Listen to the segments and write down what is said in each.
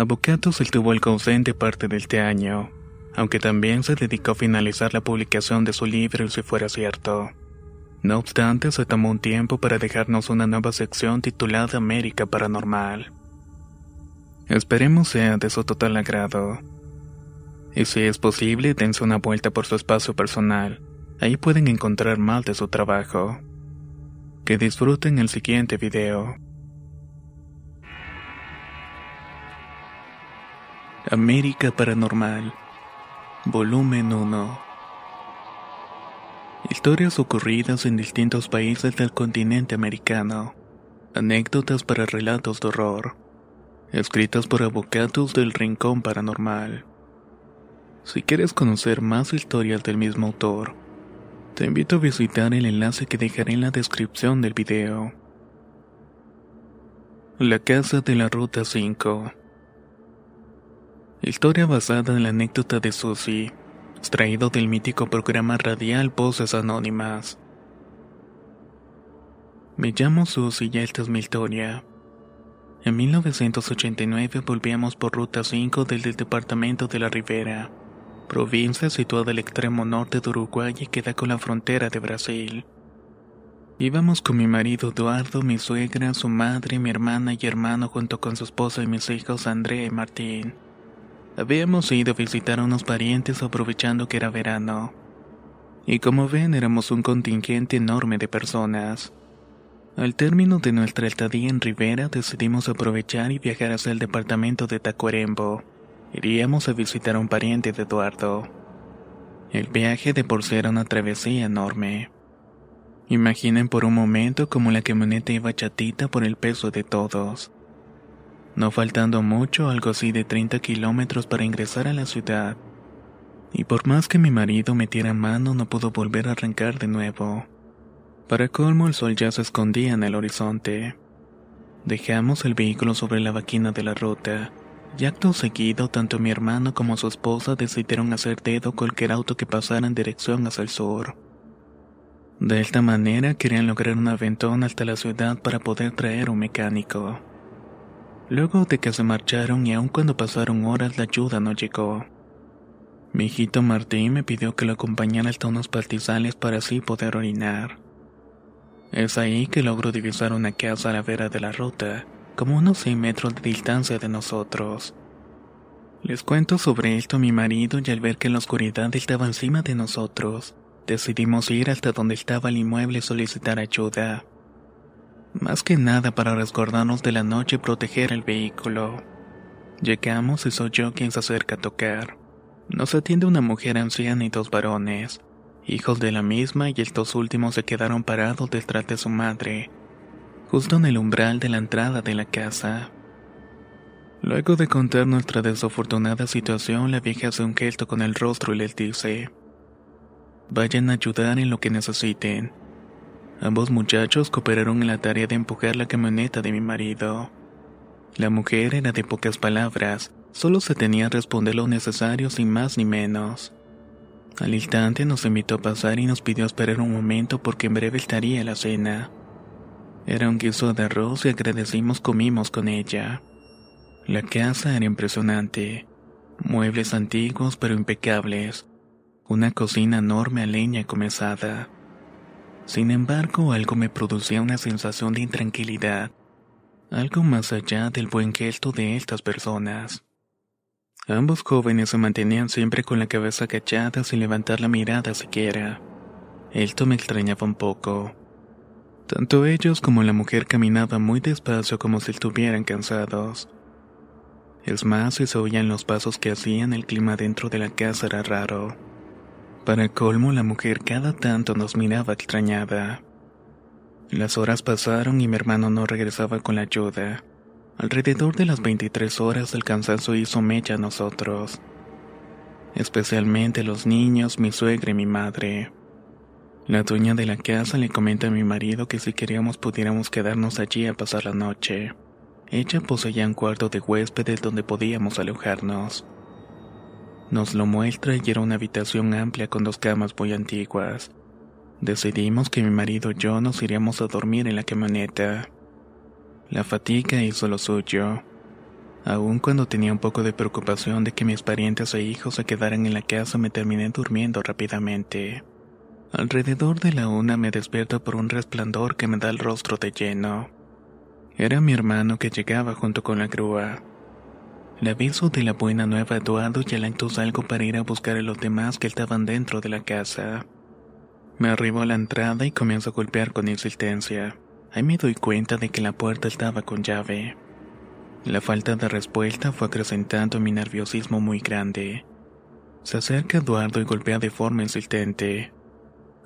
Avocatus tuvo el consente parte de este año, aunque también se dedicó a finalizar la publicación de su libro si fuera cierto. No obstante, se tomó un tiempo para dejarnos una nueva sección titulada América Paranormal. Esperemos sea de su total agrado. Y si es posible, dense una vuelta por su espacio personal. Ahí pueden encontrar más de su trabajo. Que disfruten el siguiente video. América Paranormal, volumen 1. Historias ocurridas en distintos países del continente americano. Anécdotas para relatos de horror. Escritas por abogados del Rincón Paranormal. Si quieres conocer más historias del mismo autor, te invito a visitar el enlace que dejaré en la descripción del video. La Casa de la Ruta 5 Historia basada en la anécdota de Susie, extraído del mítico programa radial Voces Anónimas. Me llamo Susie y esta es mi historia. En 1989 volvíamos por Ruta 5 desde el departamento de la Ribera, provincia situada al extremo norte de Uruguay y que da con la frontera de Brasil. Íbamos con mi marido Eduardo, mi suegra, su madre, mi hermana y hermano junto con su esposa y mis hijos Andrea y Martín. Habíamos ido a visitar a unos parientes aprovechando que era verano. Y como ven, éramos un contingente enorme de personas. Al término de nuestra estadía en Rivera, decidimos aprovechar y viajar hacia el departamento de Tacuarembo. Iríamos a visitar a un pariente de Eduardo. El viaje de por sí era una travesía enorme. Imaginen por un momento como la camioneta iba chatita por el peso de todos no faltando mucho, algo así de 30 kilómetros para ingresar a la ciudad. Y por más que mi marido metiera mano, no pudo volver a arrancar de nuevo. Para colmo, el sol ya se escondía en el horizonte. Dejamos el vehículo sobre la vaquina de la ruta, y acto seguido, tanto mi hermano como su esposa decidieron hacer dedo cualquier auto que pasara en dirección hacia el sur. De esta manera querían lograr un aventón hasta la ciudad para poder traer un mecánico. Luego de que se marcharon y aun cuando pasaron horas la ayuda no llegó. Mi hijito Martín me pidió que lo acompañara hasta unos pastizales para así poder orinar. Es ahí que logro divisar una casa a la vera de la ruta, como unos 6 metros de distancia de nosotros. Les cuento sobre esto a mi marido y al ver que la oscuridad estaba encima de nosotros, decidimos ir hasta donde estaba el inmueble y solicitar ayuda más que nada para resguardarnos de la noche y proteger el vehículo. Llegamos y soy yo quien se acerca a tocar. Nos atiende una mujer anciana y dos varones, hijos de la misma y estos últimos se quedaron parados detrás de su madre, justo en el umbral de la entrada de la casa. Luego de contar nuestra desafortunada situación, la vieja hace un gesto con el rostro y les dice, Vayan a ayudar en lo que necesiten. Ambos muchachos cooperaron en la tarea de empujar la camioneta de mi marido. La mujer era de pocas palabras, solo se tenía a responder lo necesario sin más ni menos. Al instante nos invitó a pasar y nos pidió esperar un momento porque en breve estaría la cena. Era un guiso de arroz y agradecimos comimos con ella. La casa era impresionante. Muebles antiguos pero impecables. Una cocina enorme a leña comenzada. Sin embargo, algo me producía una sensación de intranquilidad, algo más allá del buen gesto de estas personas. Ambos jóvenes se mantenían siempre con la cabeza agachada sin levantar la mirada siquiera. Esto me extrañaba un poco. Tanto ellos como la mujer caminaban muy despacio como si estuvieran cansados. Es más, si se oían los pasos que hacían, el clima dentro de la casa era raro. Para colmo, la mujer cada tanto nos miraba extrañada. Las horas pasaron y mi hermano no regresaba con la ayuda. Alrededor de las 23 horas el cansancio hizo mecha a nosotros. Especialmente los niños, mi suegra y mi madre. La dueña de la casa le comenta a mi marido que si queríamos pudiéramos quedarnos allí a pasar la noche. Ella poseía un cuarto de huéspedes donde podíamos alojarnos. Nos lo muestra y era una habitación amplia con dos camas muy antiguas. Decidimos que mi marido y yo nos iríamos a dormir en la camioneta. La fatiga hizo lo suyo. Aun cuando tenía un poco de preocupación de que mis parientes e hijos se quedaran en la casa, me terminé durmiendo rápidamente. Alrededor de la una me despierto por un resplandor que me da el rostro de lleno. Era mi hermano que llegaba junto con la grúa. Le aviso de la buena nueva a Eduardo y alentos algo para ir a buscar a los demás que estaban dentro de la casa. Me arribo a la entrada y comienzo a golpear con insistencia. Ahí me doy cuenta de que la puerta estaba con llave. La falta de respuesta fue acrecentando mi nerviosismo muy grande. Se acerca Eduardo y golpea de forma insistente.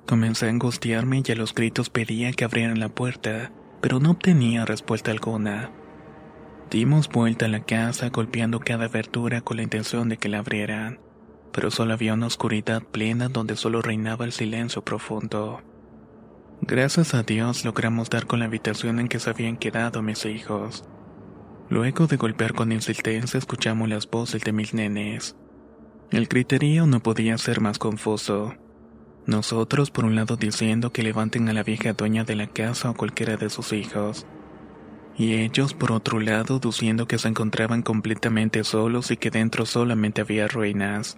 Comencé a angustiarme y a los gritos pedía que abrieran la puerta, pero no obtenía respuesta alguna. Dimos vuelta a la casa golpeando cada abertura con la intención de que la abrieran, pero solo había una oscuridad plena donde solo reinaba el silencio profundo. Gracias a Dios logramos dar con la habitación en que se habían quedado mis hijos. Luego de golpear con insistencia escuchamos las voces de mis nenes. El criterio no podía ser más confuso. Nosotros por un lado diciendo que levanten a la vieja dueña de la casa o cualquiera de sus hijos. Y ellos por otro lado diciendo que se encontraban completamente solos y que dentro solamente había ruinas.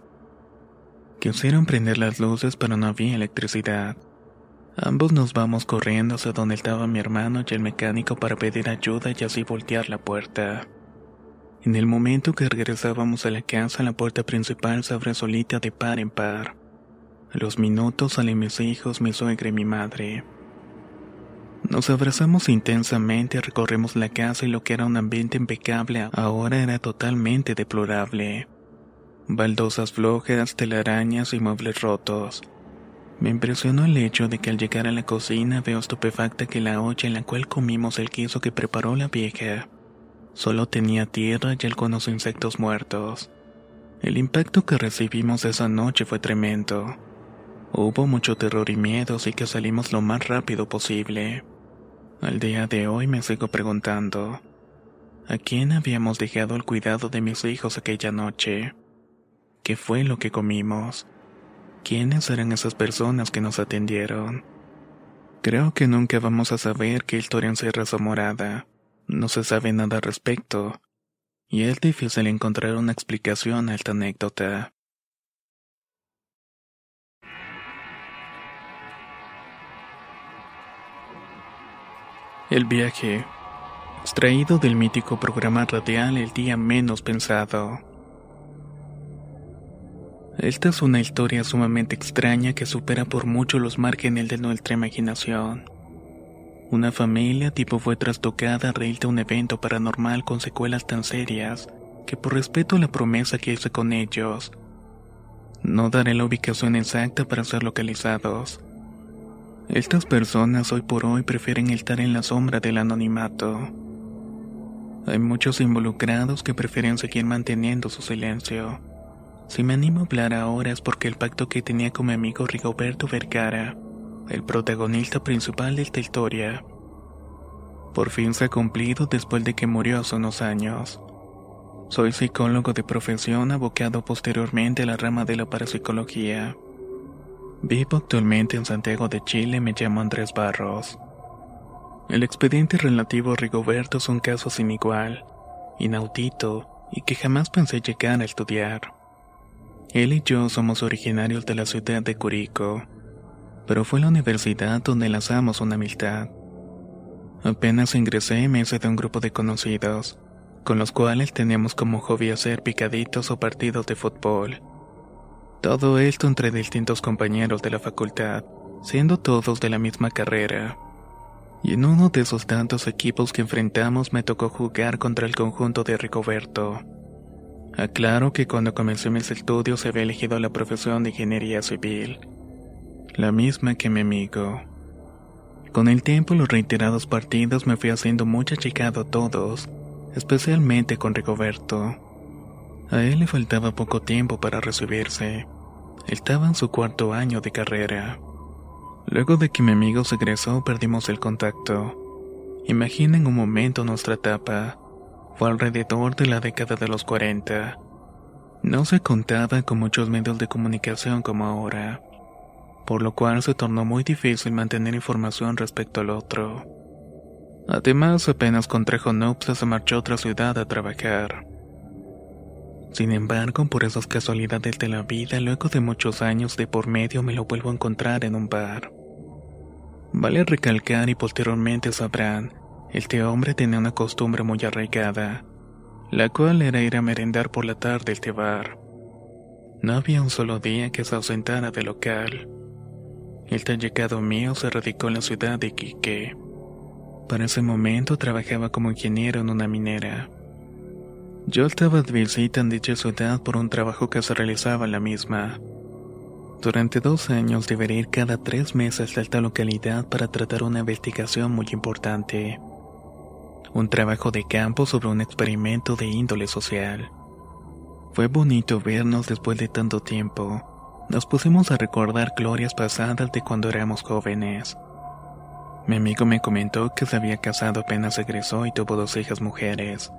Quisieron prender las luces pero no había electricidad. Ambos nos vamos corriendo hacia donde estaba mi hermano y el mecánico para pedir ayuda y así voltear la puerta. En el momento que regresábamos a la casa, la puerta principal se abre solita de par en par. A los minutos salen mis hijos, mi suegra y mi madre. Nos abrazamos intensamente, recorremos la casa y lo que era un ambiente impecable ahora era totalmente deplorable. Baldosas flojas, telarañas y muebles rotos. Me impresionó el hecho de que al llegar a la cocina veo estupefacta que la olla en la cual comimos el queso que preparó la vieja solo tenía tierra y algunos insectos muertos. El impacto que recibimos esa noche fue tremendo. Hubo mucho terror y miedo, así que salimos lo más rápido posible. Al día de hoy me sigo preguntando, ¿a quién habíamos dejado el cuidado de mis hijos aquella noche? ¿Qué fue lo que comimos? ¿Quiénes eran esas personas que nos atendieron? Creo que nunca vamos a saber qué historia encierra su morada. No se sabe nada al respecto, y es difícil encontrar una explicación a esta anécdota. El viaje, extraído del mítico programa radial El día menos pensado. Esta es una historia sumamente extraña que supera por mucho los márgenes de nuestra imaginación. Una familia tipo fue trastocada a raíz de un evento paranormal con secuelas tan serias que por respeto a la promesa que hice con ellos, no daré la ubicación exacta para ser localizados. Estas personas hoy por hoy prefieren estar en la sombra del anonimato. Hay muchos involucrados que prefieren seguir manteniendo su silencio. Si me animo a hablar ahora es porque el pacto que tenía con mi amigo Rigoberto Vergara, el protagonista principal de esta historia, por fin se ha cumplido después de que murió hace unos años. Soy psicólogo de profesión abocado posteriormente a la rama de la parapsicología. Vivo actualmente en Santiago de Chile, me llamo Andrés Barros. El expediente relativo a Rigoberto es un caso sin igual, inaudito y que jamás pensé llegar a estudiar. Él y yo somos originarios de la ciudad de Curico, pero fue la universidad donde lanzamos una amistad. Apenas ingresé me hice de un grupo de conocidos. con los cuales teníamos como hobby hacer picaditos o partidos de fútbol. Todo esto entre distintos compañeros de la facultad, siendo todos de la misma carrera. Y en uno de esos tantos equipos que enfrentamos me tocó jugar contra el conjunto de Ricoberto. Aclaro que cuando comencé mis estudios había elegido la profesión de ingeniería civil, la misma que mi amigo. Con el tiempo los reiterados partidos me fui haciendo mucho achicado a todos, especialmente con Rigoberto. A él le faltaba poco tiempo para recibirse. Estaba en su cuarto año de carrera. Luego de que mi amigo se egresó perdimos el contacto. Imaginen un momento nuestra etapa. Fue alrededor de la década de los 40. No se contaba con muchos medios de comunicación como ahora por lo cual se tornó muy difícil mantener información respecto al otro. Además, apenas contrajo nupcias se marchó a otra ciudad a trabajar. Sin embargo, por esas casualidades de la vida, luego de muchos años de por medio me lo vuelvo a encontrar en un bar. Vale recalcar y posteriormente sabrán, este hombre tenía una costumbre muy arraigada, la cual era ir a merendar por la tarde este bar. No había un solo día que se ausentara del local. El tan llegado mío se radicó en la ciudad de Iquique. Para ese momento trabajaba como ingeniero en una minera. Yo estaba de visita en dicha ciudad por un trabajo que se realizaba en la misma. Durante dos años debería ir cada tres meses a esta localidad para tratar una investigación muy importante. Un trabajo de campo sobre un experimento de índole social. Fue bonito vernos después de tanto tiempo nos pusimos a recordar glorias pasadas de cuando éramos jóvenes. Mi amigo me comentó que se había casado apenas egresó y tuvo dos hijas mujeres,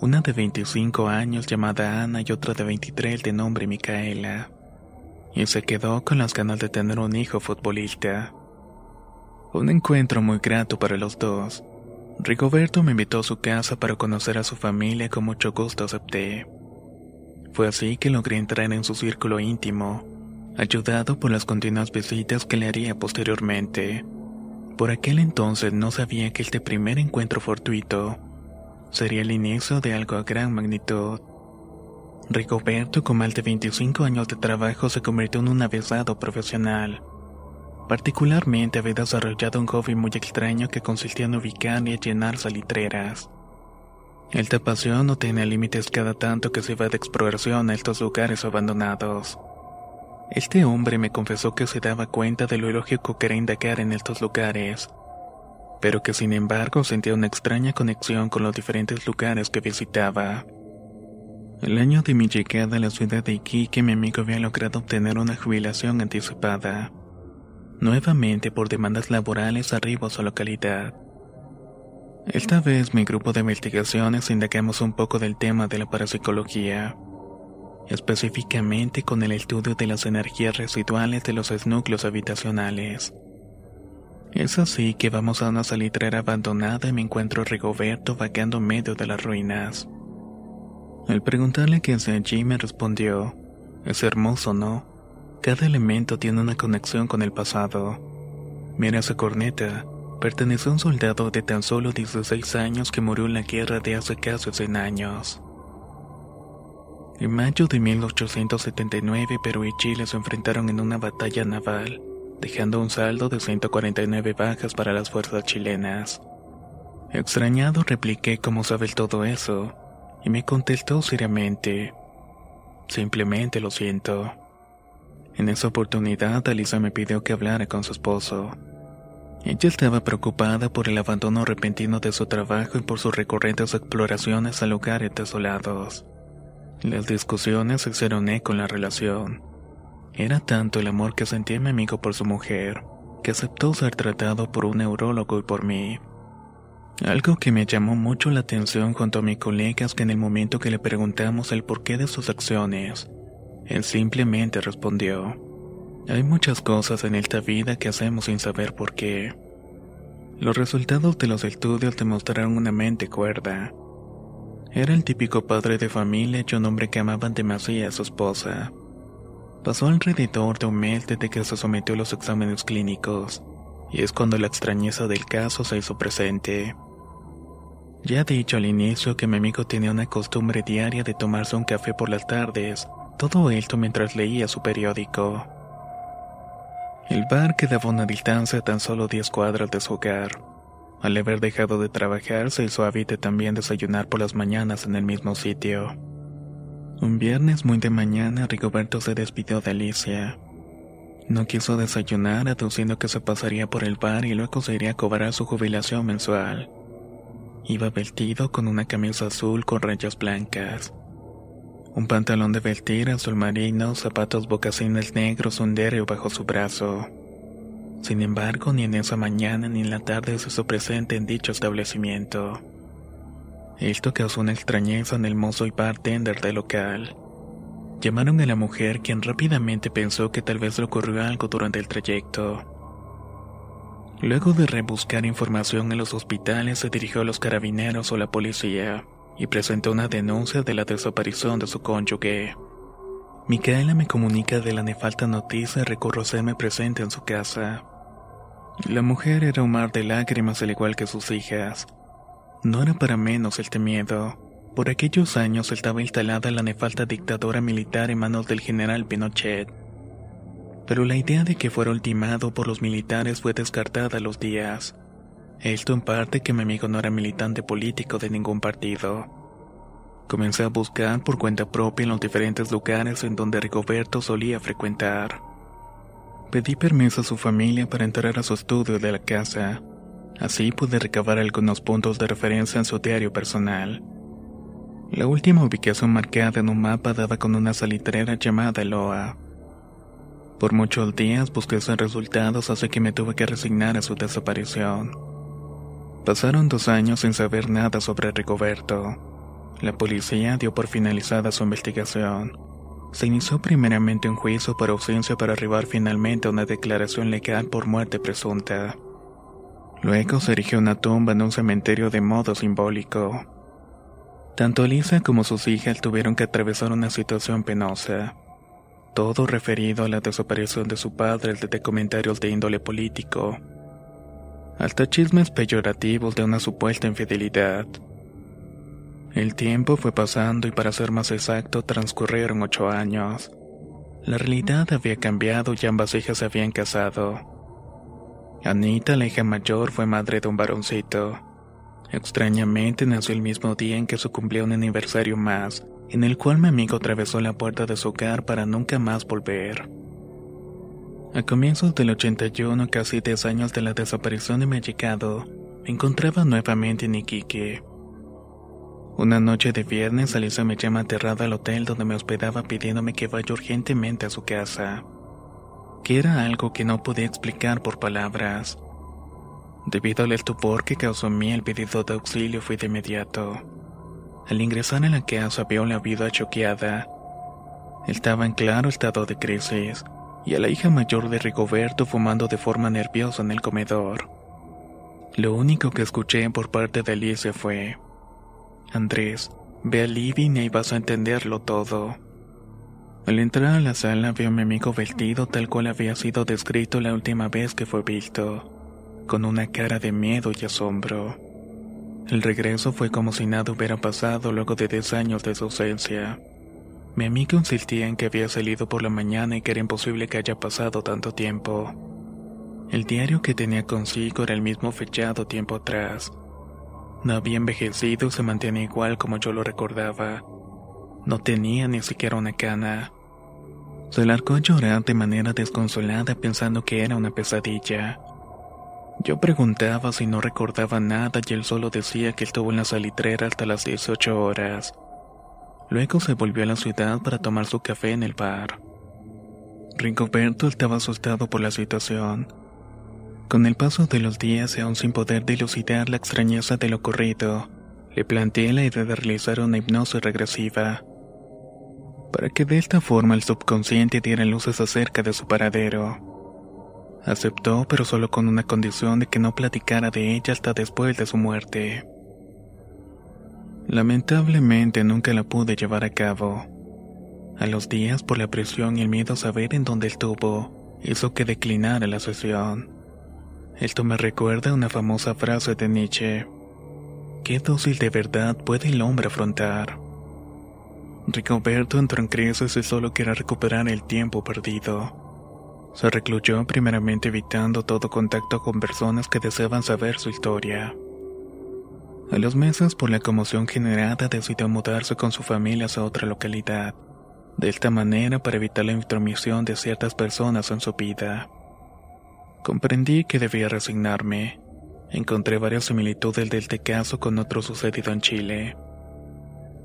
una de 25 años llamada Ana y otra de 23 de nombre Micaela. Y se quedó con las ganas de tener un hijo futbolista. Un encuentro muy grato para los dos. Rigoberto me invitó a su casa para conocer a su familia y con mucho gusto acepté. Fue así que logré entrar en su círculo íntimo ayudado por las continuas visitas que le haría posteriormente. Por aquel entonces no sabía que este primer encuentro fortuito sería el inicio de algo a gran magnitud. Rigoberto, con más de 25 años de trabajo, se convirtió en un avesado profesional. Particularmente había desarrollado un hobby muy extraño que consistía en ubicar y llenar salitreras. Esta pasión no tenía límites cada tanto que se iba de exploración a estos lugares abandonados. Este hombre me confesó que se daba cuenta de lo ilógico que era indagar en estos lugares, pero que sin embargo sentía una extraña conexión con los diferentes lugares que visitaba. El año de mi llegada a la ciudad de Iquique, mi amigo había logrado obtener una jubilación anticipada, nuevamente por demandas laborales arriba a su localidad. Esta vez mi grupo de investigaciones indagamos un poco del tema de la parapsicología específicamente con el estudio de las energías residuales de los núcleos habitacionales. Es así que vamos a una salitrera abandonada y me encuentro a Rigoberto vagando en medio de las ruinas. Al preguntarle qué hace allí me respondió, es hermoso, ¿no? Cada elemento tiene una conexión con el pasado. Mira esa corneta, pertenece a un soldado de tan solo 16 años que murió en la guerra de hace casi 100 años. En mayo de 1879, Perú y Chile se enfrentaron en una batalla naval, dejando un saldo de 149 bajas para las fuerzas chilenas. Extrañado repliqué cómo sabes todo eso, y me contestó seriamente. Simplemente lo siento. En esa oportunidad, Alisa me pidió que hablara con su esposo. Ella estaba preocupada por el abandono repentino de su trabajo y por sus recurrentes exploraciones a lugares desolados. Las discusiones hicieron eco en la relación. Era tanto el amor que sentía mi amigo por su mujer, que aceptó ser tratado por un neurólogo y por mí. Algo que me llamó mucho la atención junto a mis colegas que en el momento que le preguntamos el porqué de sus acciones, él simplemente respondió, hay muchas cosas en esta vida que hacemos sin saber por qué. Los resultados de los estudios demostraron una mente cuerda, era el típico padre de familia y un hombre que amaba demasiado a su esposa. Pasó alrededor de un mes desde que se sometió a los exámenes clínicos, y es cuando la extrañeza del caso se hizo presente. Ya he dicho al inicio que mi amigo tenía una costumbre diaria de tomarse un café por las tardes, todo esto mientras leía su periódico. El bar quedaba a una distancia tan solo 10 cuadras de su hogar. Al haber dejado de trabajar, se hizo hábito también desayunar por las mañanas en el mismo sitio. Un viernes muy de mañana, Rigoberto se despidió de Alicia. No quiso desayunar, aduciendo que se pasaría por el bar y luego se iría a cobrar su jubilación mensual. Iba vestido con una camisa azul con rayas blancas. Un pantalón de vestir azul marino, zapatos bocacines negros, un bajo su brazo. Sin embargo, ni en esa mañana ni en la tarde se hizo presente en dicho establecimiento. Esto causó una extrañeza en el mozo y bartender del local. Llamaron a la mujer, quien rápidamente pensó que tal vez le ocurrió algo durante el trayecto. Luego de rebuscar información en los hospitales, se dirigió a los carabineros o la policía y presentó una denuncia de la desaparición de su cónyuge. Micaela me comunica de la nefalta noticia y recurrió a hacerme presente en su casa. La mujer era un mar de lágrimas al igual que sus hijas. No era para menos el miedo. Por aquellos años estaba instalada la nefalta dictadura militar en manos del general Pinochet pero la idea de que fuera ultimado por los militares fue descartada a los días. Esto en parte que mi amigo no era militante político de ningún partido. Comencé a buscar por cuenta propia en los diferentes lugares en donde Rigoberto solía frecuentar. Pedí permiso a su familia para entrar a su estudio de la casa. Así pude recabar algunos puntos de referencia en su diario personal. La última ubicación marcada en un mapa daba con una salitrera llamada Loa. Por muchos días busqué sus resultados hasta que me tuve que resignar a su desaparición. Pasaron dos años sin saber nada sobre Rigoberto. La policía dio por finalizada su investigación. Se inició primeramente un juicio por ausencia para arribar finalmente a una declaración legal por muerte presunta. Luego se erigió una tumba en un cementerio de modo simbólico. Tanto Lisa como sus hijas tuvieron que atravesar una situación penosa todo referido a la desaparición de su padre desde comentarios de índole político, hasta chismes peyorativos de una supuesta infidelidad. El tiempo fue pasando y para ser más exacto transcurrieron ocho años. La realidad había cambiado y ambas hijas se habían casado. Anita, la hija mayor, fue madre de un varoncito. Extrañamente nació el mismo día en que se cumplía un aniversario más, en el cual mi amigo atravesó la puerta de su hogar para nunca más volver. A comienzos del 81, casi 10 años de la desaparición de mi me encontraba nuevamente en Iquique. Una noche de viernes, Alisa me llama aterrada al hotel donde me hospedaba pidiéndome que vaya urgentemente a su casa, que era algo que no podía explicar por palabras. Debido al estupor que causó en mí el pedido de auxilio, fui de inmediato. Al ingresar en la casa vio la vida choqueada. Estaba en claro estado de crisis, y a la hija mayor de Rigoberto fumando de forma nerviosa en el comedor. Lo único que escuché por parte de Alicia fue: Andrés, ve a living y vas a entenderlo todo. Al entrar a la sala vio a mi amigo vestido tal cual había sido descrito la última vez que fue visto, con una cara de miedo y asombro. El regreso fue como si nada hubiera pasado luego de 10 años de su ausencia. Mi amigo insistía en que había salido por la mañana y que era imposible que haya pasado tanto tiempo. El diario que tenía consigo era el mismo fechado tiempo atrás. No había envejecido y se mantenía igual como yo lo recordaba. No tenía ni siquiera una cana. Se largó a llorar de manera desconsolada pensando que era una pesadilla. Yo preguntaba si no recordaba nada y él solo decía que estuvo en la salitrera hasta las 18 horas. Luego se volvió a la ciudad para tomar su café en el bar. Rigoberto estaba asustado por la situación. Con el paso de los días y aún sin poder dilucidar la extrañeza de lo ocurrido, le planteé la idea de realizar una hipnosis regresiva, para que de esta forma el subconsciente diera luces acerca de su paradero. Aceptó, pero solo con una condición de que no platicara de ella hasta después de su muerte. Lamentablemente nunca la pude llevar a cabo. A los días, por la presión y el miedo a saber en dónde estuvo, hizo que declinara la sesión. Esto me recuerda una famosa frase de Nietzsche, qué dócil de verdad puede el hombre afrontar. Rigoberto entró en crisis y solo quería recuperar el tiempo perdido. Se recluyó primeramente evitando todo contacto con personas que deseaban saber su historia. A los meses, por la conmoción generada, decidió mudarse con su familia a otra localidad, de esta manera para evitar la intromisión de ciertas personas en su vida. Comprendí que debía resignarme. Encontré varias similitudes del este caso con otro sucedido en Chile.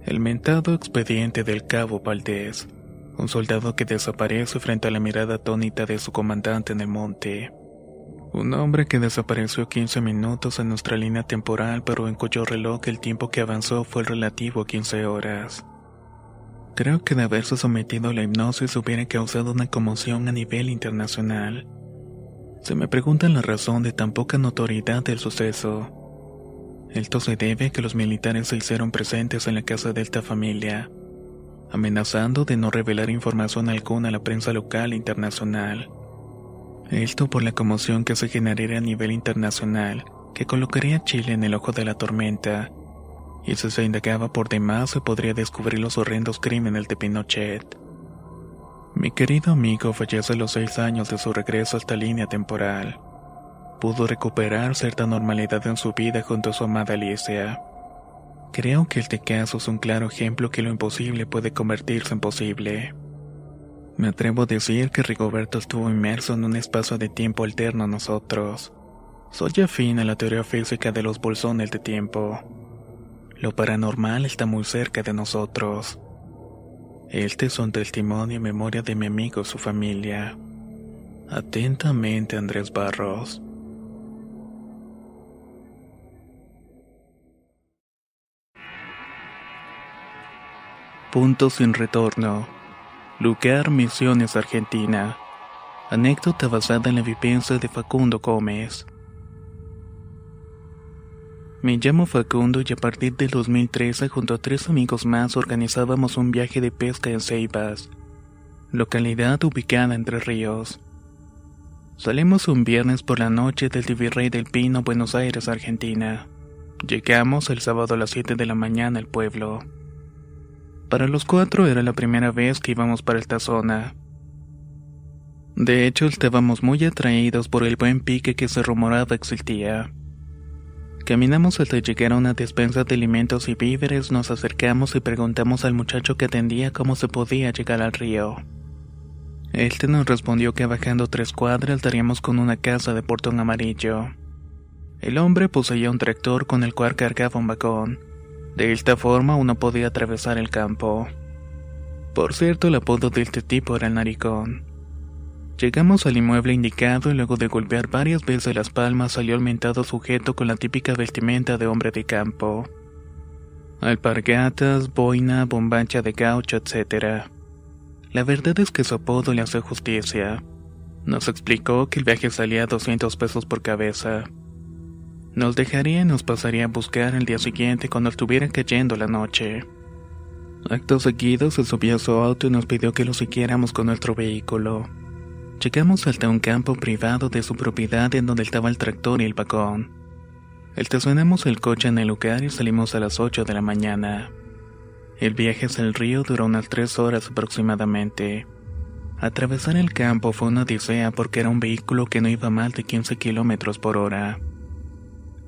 El mentado expediente del cabo Valdés, un soldado que desaparece frente a la mirada atónita de su comandante en el monte. Un hombre que desapareció 15 minutos en nuestra línea temporal, pero en cuyo reloj el tiempo que avanzó fue relativo a 15 horas. Creo que de haberse sometido a la hipnosis hubiera causado una conmoción a nivel internacional. Se me pregunta la razón de tan poca notoriedad del suceso. Esto se debe a que los militares se hicieron presentes en la casa de esta familia, amenazando de no revelar información alguna a la prensa local e internacional. Esto por la conmoción que se generaría a nivel internacional, que colocaría a Chile en el ojo de la tormenta, y si se indagaba por demás se podría descubrir los horrendos crímenes de Pinochet. Mi querido amigo fallece a los seis años de su regreso a esta línea temporal. Pudo recuperar cierta normalidad en su vida junto a su amada Alicia. Creo que este caso es un claro ejemplo que lo imposible puede convertirse en posible. Me atrevo a decir que Rigoberto estuvo inmerso en un espacio de tiempo alterno a nosotros. Soy afín a la teoría física de los bolsones de tiempo. Lo paranormal está muy cerca de nosotros. Este es un testimonio en memoria de mi amigo y su familia. Atentamente, Andrés Barros. Punto sin retorno. Lugar Misiones, Argentina. Anécdota basada en la vivencia de Facundo Gómez. Me llamo Facundo y a partir del 2013 junto a tres amigos más organizábamos un viaje de pesca en Ceibas, localidad ubicada entre ríos. Salimos un viernes por la noche del Virrey del Pino, Buenos Aires, Argentina. Llegamos el sábado a las 7 de la mañana al pueblo. Para los cuatro era la primera vez que íbamos para esta zona. De hecho, estábamos muy atraídos por el buen pique que se rumoraba existía. Caminamos hasta llegar a una despensa de alimentos y víveres, nos acercamos y preguntamos al muchacho que atendía cómo se podía llegar al río. Este nos respondió que bajando tres cuadras daríamos con una casa de portón amarillo. El hombre poseía un tractor con el cual cargaba un vagón. De esta forma uno podía atravesar el campo. Por cierto, el apodo de este tipo era el naricón. Llegamos al inmueble indicado y luego de golpear varias veces las palmas salió el mentado sujeto con la típica vestimenta de hombre de campo. Alpargatas, boina, bombacha de gaucho, etc. La verdad es que su apodo le hace justicia. Nos explicó que el viaje salía a 200 pesos por cabeza. Nos dejaría y nos pasaría a buscar el día siguiente cuando estuviera cayendo la noche. Acto seguido se subió a su auto y nos pidió que lo siguiéramos con nuestro vehículo. Llegamos hasta un campo privado de su propiedad en donde estaba el tractor y el vagón. Estacionamos el coche en el lugar y salimos a las 8 de la mañana. El viaje hacia el río duró unas 3 horas aproximadamente. Atravesar el campo fue una odisea porque era un vehículo que no iba más de 15 kilómetros por hora.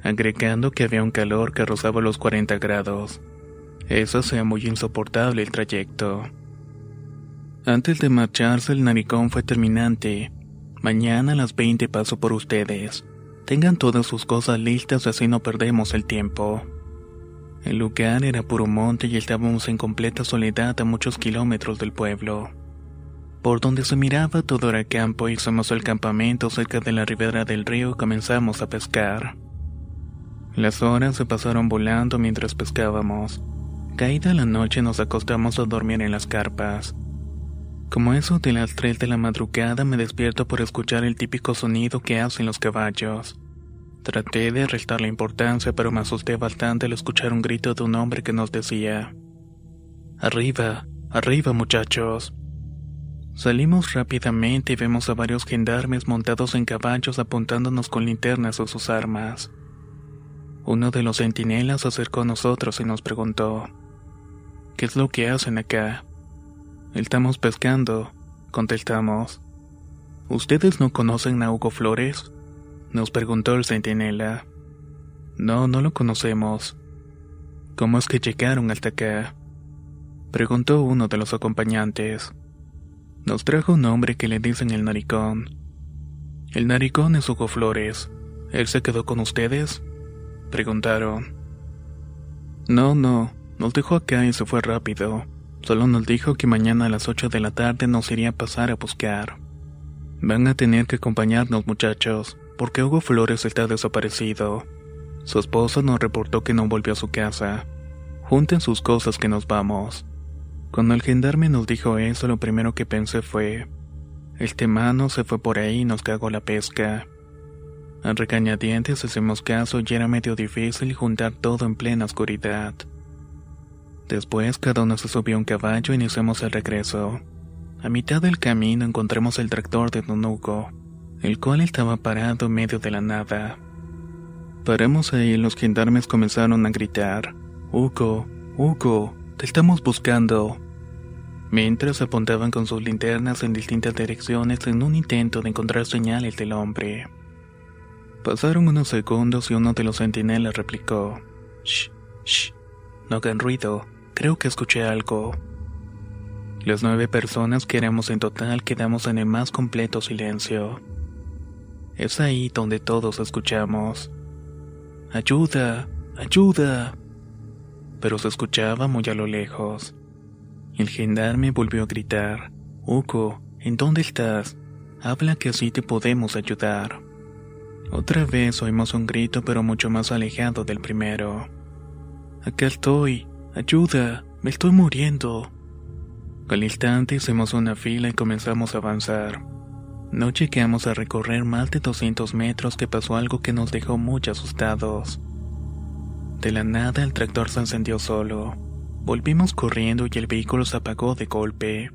Agregando que había un calor que rozaba los 40 grados. Eso hacía muy insoportable el trayecto. Antes de marcharse, el naricón fue terminante. Mañana a las 20 paso por ustedes. Tengan todas sus cosas listas así no perdemos el tiempo. El lugar era puro monte y estábamos en completa soledad a muchos kilómetros del pueblo. Por donde se miraba todo era campo, hicimos el campamento cerca de la ribera del río y comenzamos a pescar. Las horas se pasaron volando mientras pescábamos. Caída la noche nos acostamos a dormir en las carpas. Como eso de las 3 de la madrugada me despierto por escuchar el típico sonido que hacen los caballos. Traté de restarle importancia, pero me asusté bastante al escuchar un grito de un hombre que nos decía: Arriba, arriba muchachos. Salimos rápidamente y vemos a varios gendarmes montados en caballos apuntándonos con linternas o sus armas. Uno de los centinelas se acercó a nosotros y nos preguntó, ¿Qué es lo que hacen acá? Estamos pescando, contestamos. ¿Ustedes no conocen a Hugo Flores? Nos preguntó el centinela. No, no lo conocemos. ¿Cómo es que llegaron hasta acá? Preguntó uno de los acompañantes. Nos trajo un hombre que le dicen el naricón. El naricón es Hugo Flores. ¿Él se quedó con ustedes? Preguntaron. No, no, nos dejó acá y se fue rápido. Solo nos dijo que mañana a las 8 de la tarde nos iría a pasar a buscar. Van a tener que acompañarnos muchachos, porque Hugo Flores está desaparecido. Su esposa nos reportó que no volvió a su casa. Junten sus cosas que nos vamos. Cuando el gendarme nos dijo eso, lo primero que pensé fue, el temano se fue por ahí y nos cagó la pesca. A regañadientes hicimos caso y era medio difícil juntar todo en plena oscuridad. Después cada uno se subió a un caballo y iniciamos el regreso. A mitad del camino encontramos el tractor de Don Hugo, el cual estaba parado en medio de la nada. Paramos ahí y los gendarmes comenzaron a gritar, Hugo, Hugo, te estamos buscando. Mientras apuntaban con sus linternas en distintas direcciones en un intento de encontrar señales del hombre. Pasaron unos segundos y uno de los centinelas replicó, Shh, shh, no hagan ruido, creo que escuché algo. Las nueve personas que éramos en total quedamos en el más completo silencio. Es ahí donde todos escuchamos. Ayuda, ayuda. Pero se escuchaba muy a lo lejos. El gendarme volvió a gritar. Hugo, ¿en dónde estás? Habla que así te podemos ayudar. Otra vez oímos un grito pero mucho más alejado del primero. Acá estoy. Ayuda. Me estoy muriendo. Al instante hicimos una fila y comenzamos a avanzar. No llegamos a recorrer más de 200 metros que pasó algo que nos dejó muy asustados. De la nada el tractor se encendió solo. Volvimos corriendo y el vehículo se apagó de golpe.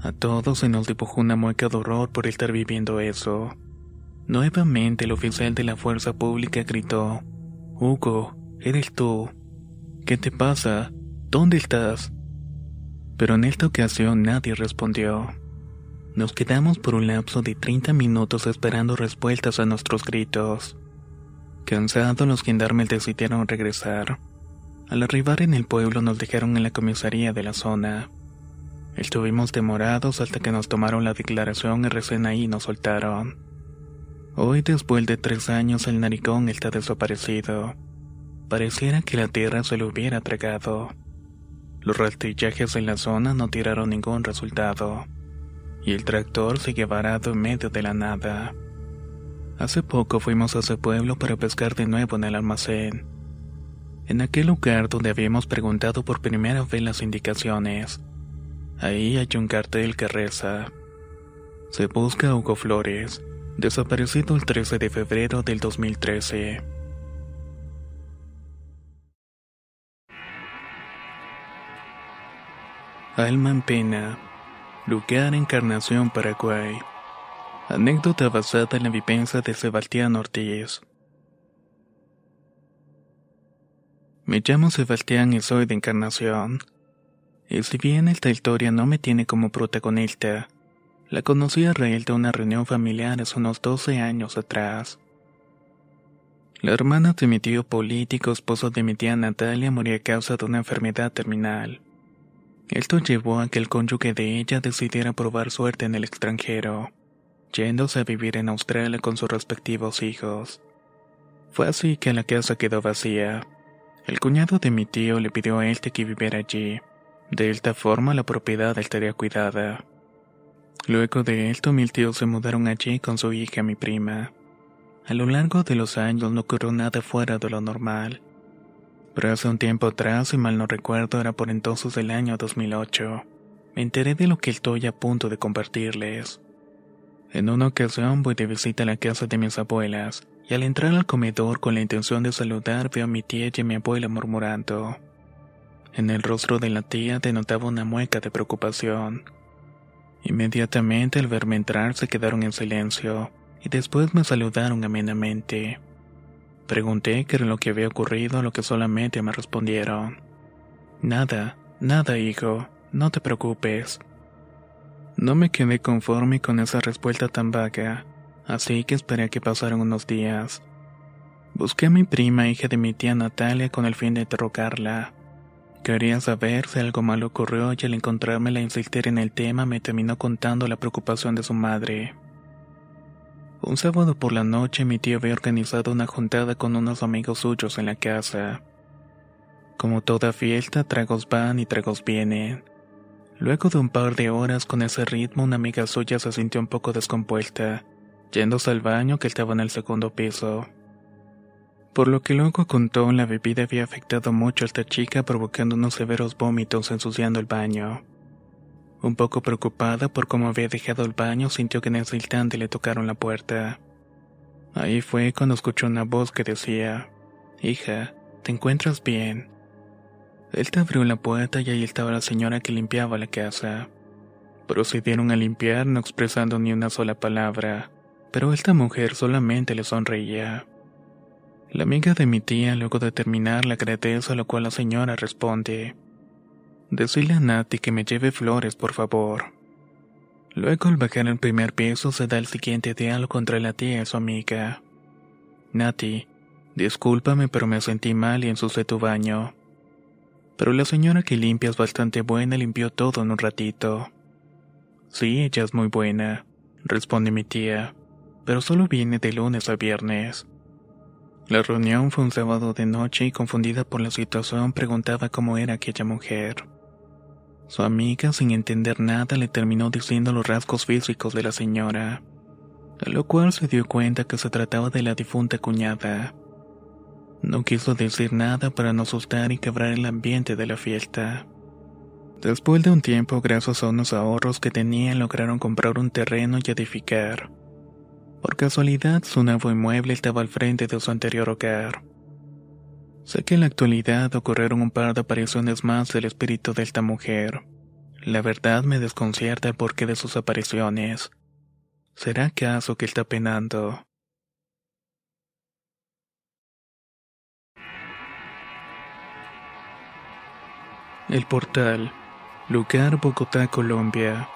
A todos se nos dibujó una mueca de horror por estar viviendo eso. Nuevamente el oficial de la fuerza pública gritó, Hugo, eres tú. ¿Qué te pasa? ¿Dónde estás? pero en esta ocasión nadie respondió. Nos quedamos por un lapso de 30 minutos esperando respuestas a nuestros gritos. Cansados, los gendarmes decidieron regresar. Al arribar en el pueblo nos dejaron en la comisaría de la zona. Estuvimos demorados hasta que nos tomaron la declaración y recién ahí nos soltaron. Hoy, después de tres años, el naricón está desaparecido. Pareciera que la tierra se lo hubiera tragado. Los rastrillajes en la zona no tiraron ningún resultado, y el tractor sigue varado en medio de la nada. Hace poco fuimos a ese pueblo para pescar de nuevo en el almacén. En aquel lugar donde habíamos preguntado por primera vez las indicaciones, ahí hay un cartel que reza. Se busca Hugo Flores, desaparecido el 13 de febrero del 2013. Alma en pena. Lugar Encarnación, Paraguay. Anécdota basada en la vivencia de Sebastián Ortiz. Me llamo Sebastián y soy de Encarnación. Y si bien esta historia no me tiene como protagonista, la conocí a raíz de una reunión familiar hace unos 12 años atrás. La hermana de mi tío político, esposo de mi tía Natalia, murió a causa de una enfermedad terminal. Esto llevó a que el cónyuge de ella decidiera probar suerte en el extranjero, yéndose a vivir en Australia con sus respectivos hijos. Fue así que la casa quedó vacía. El cuñado de mi tío le pidió a él que viviera allí. De esta forma la propiedad estaría cuidada. Luego de esto mi tío se mudaron allí con su hija mi prima. A lo largo de los años no ocurrió nada fuera de lo normal. Pero hace un tiempo atrás, si mal no recuerdo, era por entonces del año 2008, me enteré de lo que estoy a punto de compartirles. En una ocasión voy de visita a la casa de mis abuelas, y al entrar al comedor con la intención de saludar veo a mi tía y a mi abuela murmurando. En el rostro de la tía denotaba una mueca de preocupación. Inmediatamente al verme entrar se quedaron en silencio, y después me saludaron amenamente. Pregunté qué era lo que había ocurrido, a lo que solamente me respondieron. Nada, nada, hijo, no te preocupes. No me quedé conforme con esa respuesta tan vaga, así que esperé a que pasaran unos días. Busqué a mi prima, hija de mi tía Natalia, con el fin de interrogarla. Quería saber si algo malo ocurrió y al encontrarme la insistir en el tema me terminó contando la preocupación de su madre. Un sábado por la noche mi tío había organizado una juntada con unos amigos suyos en la casa. Como toda fiesta, tragos van y tragos vienen. Luego de un par de horas con ese ritmo, una amiga suya se sintió un poco descompuesta, yéndose al baño que estaba en el segundo piso. Por lo que luego contó, la bebida había afectado mucho a esta chica, provocando unos severos vómitos ensuciando el baño. Un poco preocupada por cómo había dejado el baño, sintió que en ese instante le tocaron la puerta. Ahí fue cuando escuchó una voz que decía, Hija, ¿te encuentras bien? Él te abrió la puerta y ahí estaba la señora que limpiaba la casa. Procedieron a limpiar no expresando ni una sola palabra, pero esta mujer solamente le sonreía. La amiga de mi tía, luego de terminar, le agradece a lo cual la señora responde: Decirle a Nati que me lleve flores, por favor. Luego, al bajar el primer piso, se da el siguiente diálogo entre la tía y su amiga. Nati, discúlpame, pero me sentí mal y ensucié tu baño. Pero la señora que limpia es bastante buena limpió todo en un ratito. Sí, ella es muy buena, responde mi tía, pero solo viene de lunes a viernes. La reunión fue un sábado de noche y confundida por la situación preguntaba cómo era aquella mujer. Su amiga, sin entender nada, le terminó diciendo los rasgos físicos de la señora, a lo cual se dio cuenta que se trataba de la difunta cuñada. No quiso decir nada para no asustar y quebrar el ambiente de la fiesta. Después de un tiempo, gracias a unos ahorros que tenían, lograron comprar un terreno y edificar. Por casualidad, su nuevo inmueble estaba al frente de su anterior hogar. Sé que en la actualidad ocurrieron un par de apariciones más del espíritu de esta mujer. La verdad me desconcierta el porqué de sus apariciones. ¿Será acaso que está penando? El portal. Lugar Bogotá, Colombia.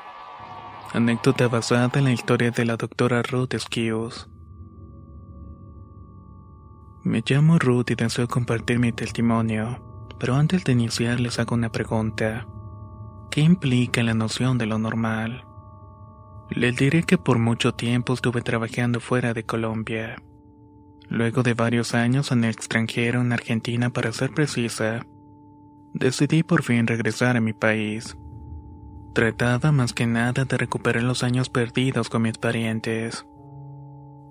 Anécdota basada en la historia de la doctora Ruth Esquios. Me llamo Ruth y deseo compartir mi testimonio, pero antes de iniciar les hago una pregunta. ¿Qué implica la noción de lo normal? Les diré que por mucho tiempo estuve trabajando fuera de Colombia. Luego de varios años en el extranjero, en Argentina para ser precisa, Decidí por fin regresar a mi país. Trataba más que nada de recuperar los años perdidos con mis parientes.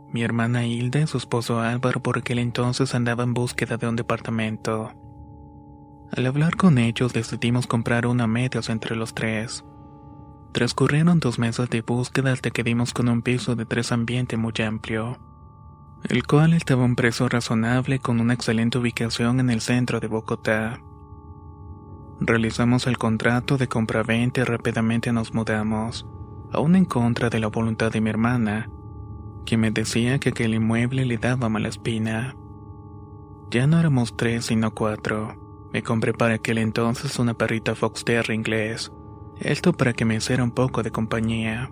Mi hermana Hilda y su esposo Álvaro por aquel entonces andaban en búsqueda de un departamento. Al hablar con ellos decidimos comprar una medias entre los tres. Transcurrieron dos meses de búsqueda hasta que dimos con un piso de tres ambientes muy amplio, el cual estaba a un precio razonable con una excelente ubicación en el centro de Bogotá. Realizamos el contrato de compra-venta y rápidamente nos mudamos, aún en contra de la voluntad de mi hermana, quien me decía que aquel inmueble le daba mala espina. Ya no éramos tres sino cuatro. Me compré para aquel entonces una perrita Fox Terrier inglés, esto para que me hiciera un poco de compañía.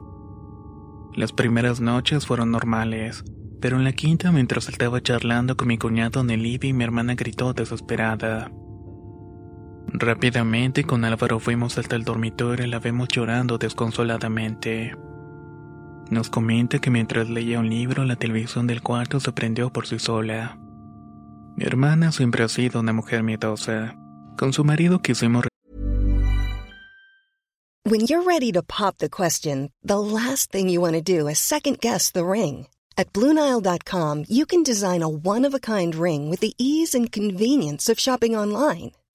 Las primeras noches fueron normales, pero en la quinta mientras estaba charlando con mi cuñado en el living mi hermana gritó desesperada. Rápidamente con Álvaro fuimos hasta el dormitorio y la vemos llorando desconsoladamente. Nos comenta que mientras leía un libro la televisión del cuarto se prendió por sí sola. Mi hermana siempre ha sido una mujer miedosa. Con su marido quisimos When you're ready to pop the question, the last thing you want to do is second guess the ring. At BlueNile.com you can design a one-of-a-kind ring with the ease and convenience of shopping online.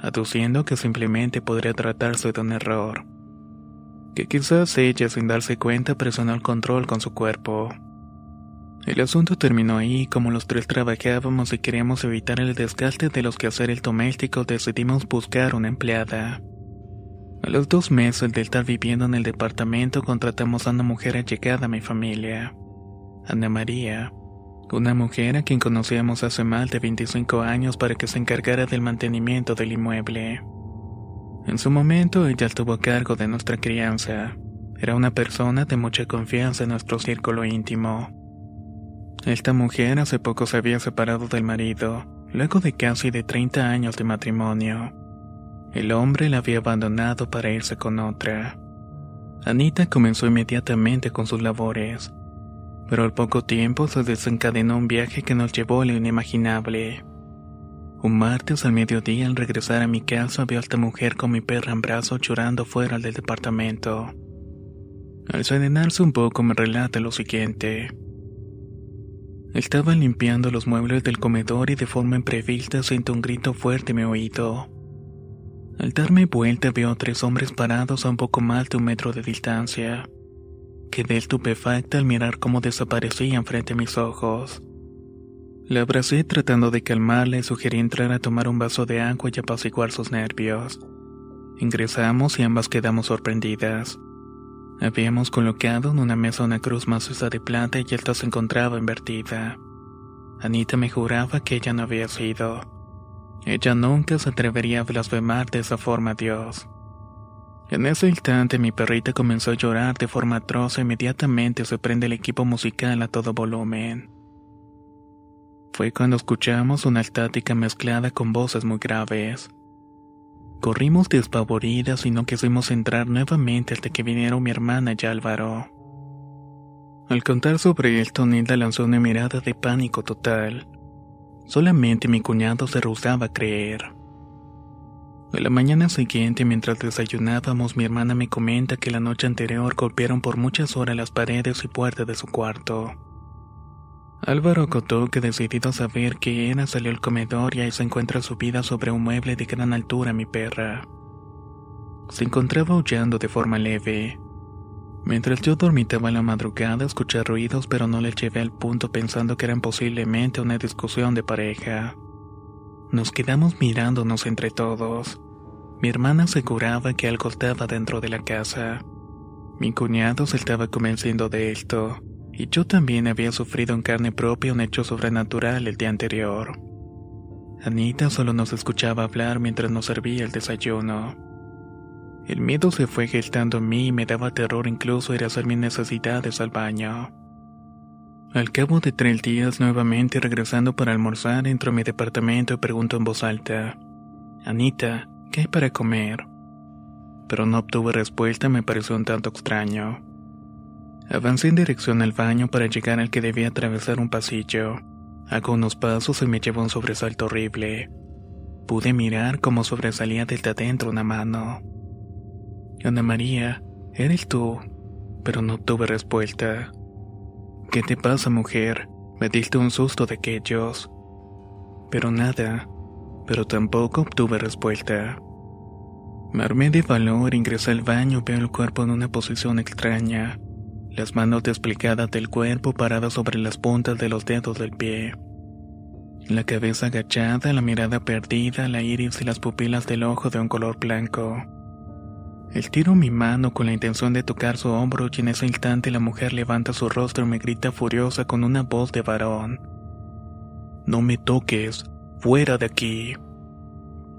aduciendo que simplemente podría tratarse de un error. Que quizás ella, sin darse cuenta, presionó el control con su cuerpo. El asunto terminó ahí, como los tres trabajábamos y queríamos evitar el desgaste de los quehaceres domésticos, decidimos buscar una empleada. A los dos meses de estar viviendo en el departamento, contratamos a una mujer allegada a mi familia, Ana María, una mujer a quien conocíamos hace más de 25 años para que se encargara del mantenimiento del inmueble. En su momento, ella estuvo a cargo de nuestra crianza. Era una persona de mucha confianza en nuestro círculo íntimo. Esta mujer hace poco se había separado del marido, luego de casi de 30 años de matrimonio. El hombre la había abandonado para irse con otra. Anita comenzó inmediatamente con sus labores, pero al poco tiempo se desencadenó un viaje que nos llevó a lo inimaginable. Un martes al mediodía al regresar a mi casa vio a esta mujer con mi perra en brazos llorando fuera del departamento. Al serenarse un poco me relata lo siguiente. Estaba limpiando los muebles del comedor y de forma imprevista sentí un grito fuerte en mi oído. Al darme vuelta veo a tres hombres parados a un poco más de un metro de distancia. Quedé estupefacta al mirar cómo desaparecían frente a mis ojos. La abracé tratando de calmarla y sugerí entrar a tomar un vaso de agua y apaciguar sus nervios. Ingresamos y ambas quedamos sorprendidas. Habíamos colocado en una mesa una cruz maciza de plata y esta se encontraba invertida. Anita me juraba que ella no había sido. Ella nunca se atrevería a blasfemar de esa forma a Dios. En ese instante mi perrita comenzó a llorar de forma atroz e inmediatamente se prende el equipo musical a todo volumen. Fue cuando escuchamos una estática mezclada con voces muy graves. Corrimos despavoridas y no quisimos entrar nuevamente hasta que vinieron mi hermana y Álvaro. Al contar sobre esto, Nilda lanzó una mirada de pánico total. Solamente mi cuñado se rehusaba a creer. A la mañana siguiente, mientras desayunábamos, mi hermana me comenta que la noche anterior golpearon por muchas horas las paredes y puertas de su cuarto. Álvaro acotó que decidido saber que era salió al comedor y ahí se encuentra subida sobre un mueble de gran altura mi perra. Se encontraba aullando de forma leve. Mientras yo dormitaba en la madrugada escuché ruidos pero no le llevé al punto pensando que eran posiblemente una discusión de pareja. Nos quedamos mirándonos entre todos. Mi hermana aseguraba que algo estaba dentro de la casa. Mi cuñado se estaba convenciendo de esto y yo también había sufrido en carne propia un hecho sobrenatural el día anterior. Anita solo nos escuchaba hablar mientras nos servía el desayuno. El miedo se fue gestando en mí y me daba terror incluso ir a hacer mis necesidades al baño. Al cabo de tres días, nuevamente regresando para almorzar, entro a mi departamento y pregunto en voz alta: Anita, ¿qué hay para comer? Pero no obtuve respuesta, me pareció un tanto extraño. Avancé en dirección al baño para llegar al que debía atravesar un pasillo. Hago unos pasos y me llevó un sobresalto horrible. Pude mirar cómo sobresalía desde adentro una mano. Ana María, eres tú, pero no tuve respuesta. ¿Qué te pasa, mujer? Me diste un susto de aquellos. Pero nada, pero tampoco obtuve respuesta. Me armé de valor, ingresé al baño, veo el cuerpo en una posición extraña las manos desplicadas del cuerpo paradas sobre las puntas de los dedos del pie. La cabeza agachada, la mirada perdida, la iris y las pupilas del ojo de un color blanco. Estiro mi mano con la intención de tocar su hombro y en ese instante la mujer levanta su rostro y me grita furiosa con una voz de varón. No me toques, fuera de aquí.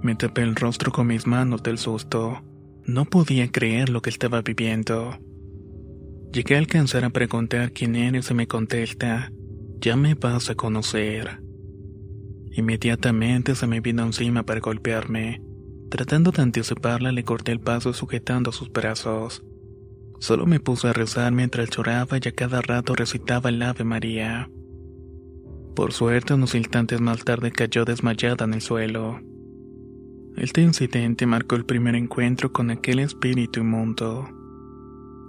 Me tapé el rostro con mis manos del susto. No podía creer lo que estaba viviendo. Llegué a alcanzar a preguntar quién eres y me contesta, ya me vas a conocer. Inmediatamente se me vino encima para golpearme. Tratando de anticiparla, le corté el paso sujetando sus brazos. Solo me puse a rezar mientras lloraba y a cada rato recitaba el Ave María. Por suerte, unos instantes más tarde cayó desmayada en el suelo. Este incidente marcó el primer encuentro con aquel espíritu inmundo.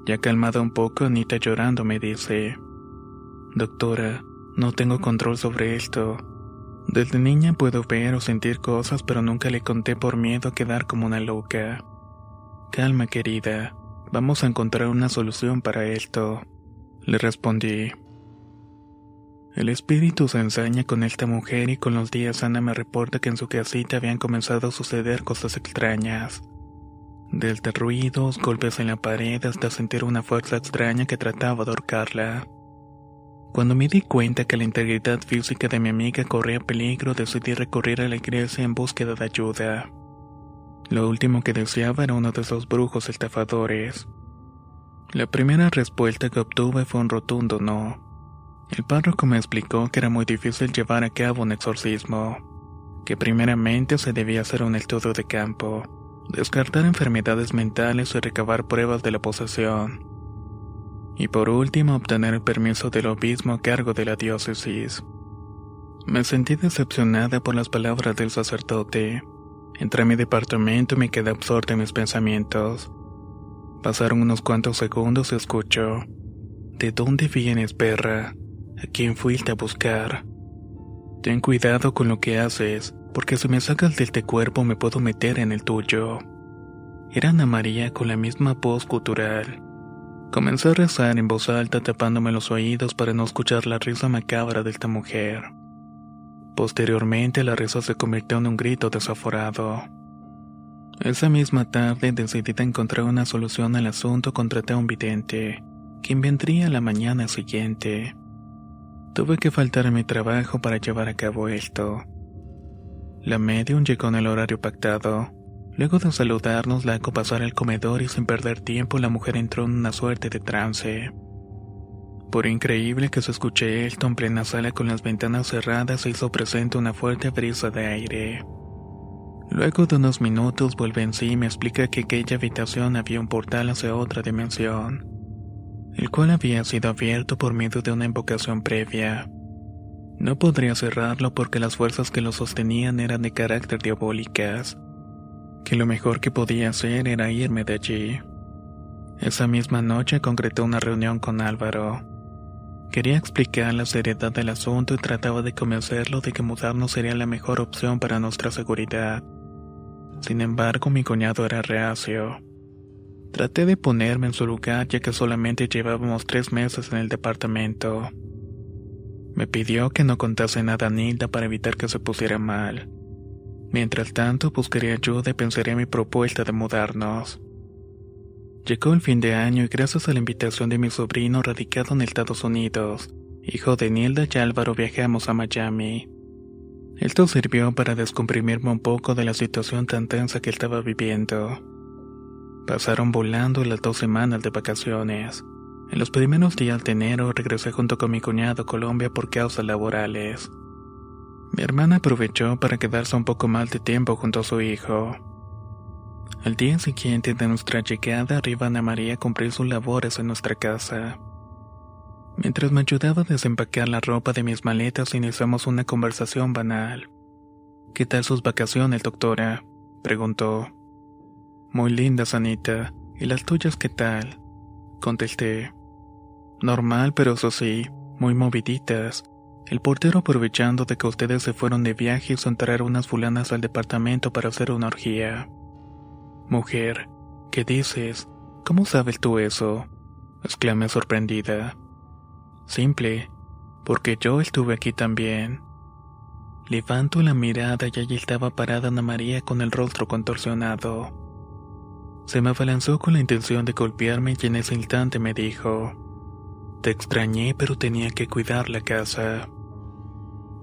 Ya calmada un poco, Anita llorando me dice, Doctora, no tengo control sobre esto. Desde niña puedo ver o sentir cosas, pero nunca le conté por miedo a quedar como una loca. Calma, querida. Vamos a encontrar una solución para esto. Le respondí. El espíritu se ensaña con esta mujer y con los días Ana me reporta que en su casita habían comenzado a suceder cosas extrañas. Desde ruidos, golpes en la pared hasta sentir una fuerza extraña que trataba de ahorcarla. Cuando me di cuenta que la integridad física de mi amiga corría peligro, decidí recurrir a la iglesia en búsqueda de ayuda. Lo último que deseaba era uno de esos brujos estafadores. La primera respuesta que obtuve fue un rotundo no. El párroco me explicó que era muy difícil llevar a cabo un exorcismo, que primeramente se debía hacer un estudio de campo, descartar enfermedades mentales y recabar pruebas de la posesión. Y por último, obtener el permiso del obispo a cargo de la diócesis. Me sentí decepcionada por las palabras del sacerdote. Entré a mi departamento y me quedé absorta en mis pensamientos. Pasaron unos cuantos segundos y escucho. ¿De dónde vienes, perra? ¿A quién fuiste a buscar? Ten cuidado con lo que haces, porque si me sacas de este cuerpo me puedo meter en el tuyo. Era Ana María con la misma voz cultural. Comencé a rezar en voz alta tapándome los oídos para no escuchar la risa macabra de esta mujer. Posteriormente la risa se convirtió en un grito desaforado. Esa misma tarde decidí encontrar una solución al asunto contraté a un vidente, quien vendría la mañana siguiente. Tuve que faltar a mi trabajo para llevar a cabo esto. La medium llegó en el horario pactado. Luego de saludarnos, la hago pasar al comedor y sin perder tiempo la mujer entró en una suerte de trance. Por increíble que se escuche esto en plena sala con las ventanas cerradas, se hizo presente una fuerte brisa de aire. Luego de unos minutos vuelve en sí y me explica que aquella habitación había un portal hacia otra dimensión el cual había sido abierto por medio de una invocación previa. No podría cerrarlo porque las fuerzas que lo sostenían eran de carácter diabólicas, que lo mejor que podía hacer era irme de allí. Esa misma noche concretó una reunión con Álvaro. Quería explicar la seriedad del asunto y trataba de convencerlo de que mudarnos sería la mejor opción para nuestra seguridad. Sin embargo, mi cuñado era reacio. Traté de ponerme en su lugar ya que solamente llevábamos tres meses en el departamento. Me pidió que no contase nada a Nilda para evitar que se pusiera mal. Mientras tanto, buscaría ayuda y pensaría en mi propuesta de mudarnos. Llegó el fin de año y gracias a la invitación de mi sobrino radicado en Estados Unidos, hijo de Nilda y Álvaro, viajamos a Miami. Esto sirvió para descomprimirme un poco de la situación tan tensa que estaba viviendo. Pasaron volando las dos semanas de vacaciones. En los primeros días de enero regresé junto con mi cuñado a Colombia por causas laborales. Mi hermana aprovechó para quedarse un poco más de tiempo junto a su hijo. Al día siguiente de nuestra llegada, arriba Ana María a cumplir sus labores en nuestra casa. Mientras me ayudaba a desempacar la ropa de mis maletas, iniciamos una conversación banal. ¿Qué tal sus vacaciones, doctora? preguntó. Muy lindas, Anita. ¿Y las tuyas qué tal? Contesté. Normal, pero eso sí, muy moviditas. El portero aprovechando de que ustedes se fueron de viaje hizo entrar unas fulanas al departamento para hacer una orgía. Mujer, ¿qué dices? ¿Cómo sabes tú eso? exclamé sorprendida. Simple, porque yo estuve aquí también. Levanto la mirada y allí estaba parada Ana María con el rostro contorsionado. Se me abalanzó con la intención de golpearme y en ese instante me dijo, Te extrañé pero tenía que cuidar la casa.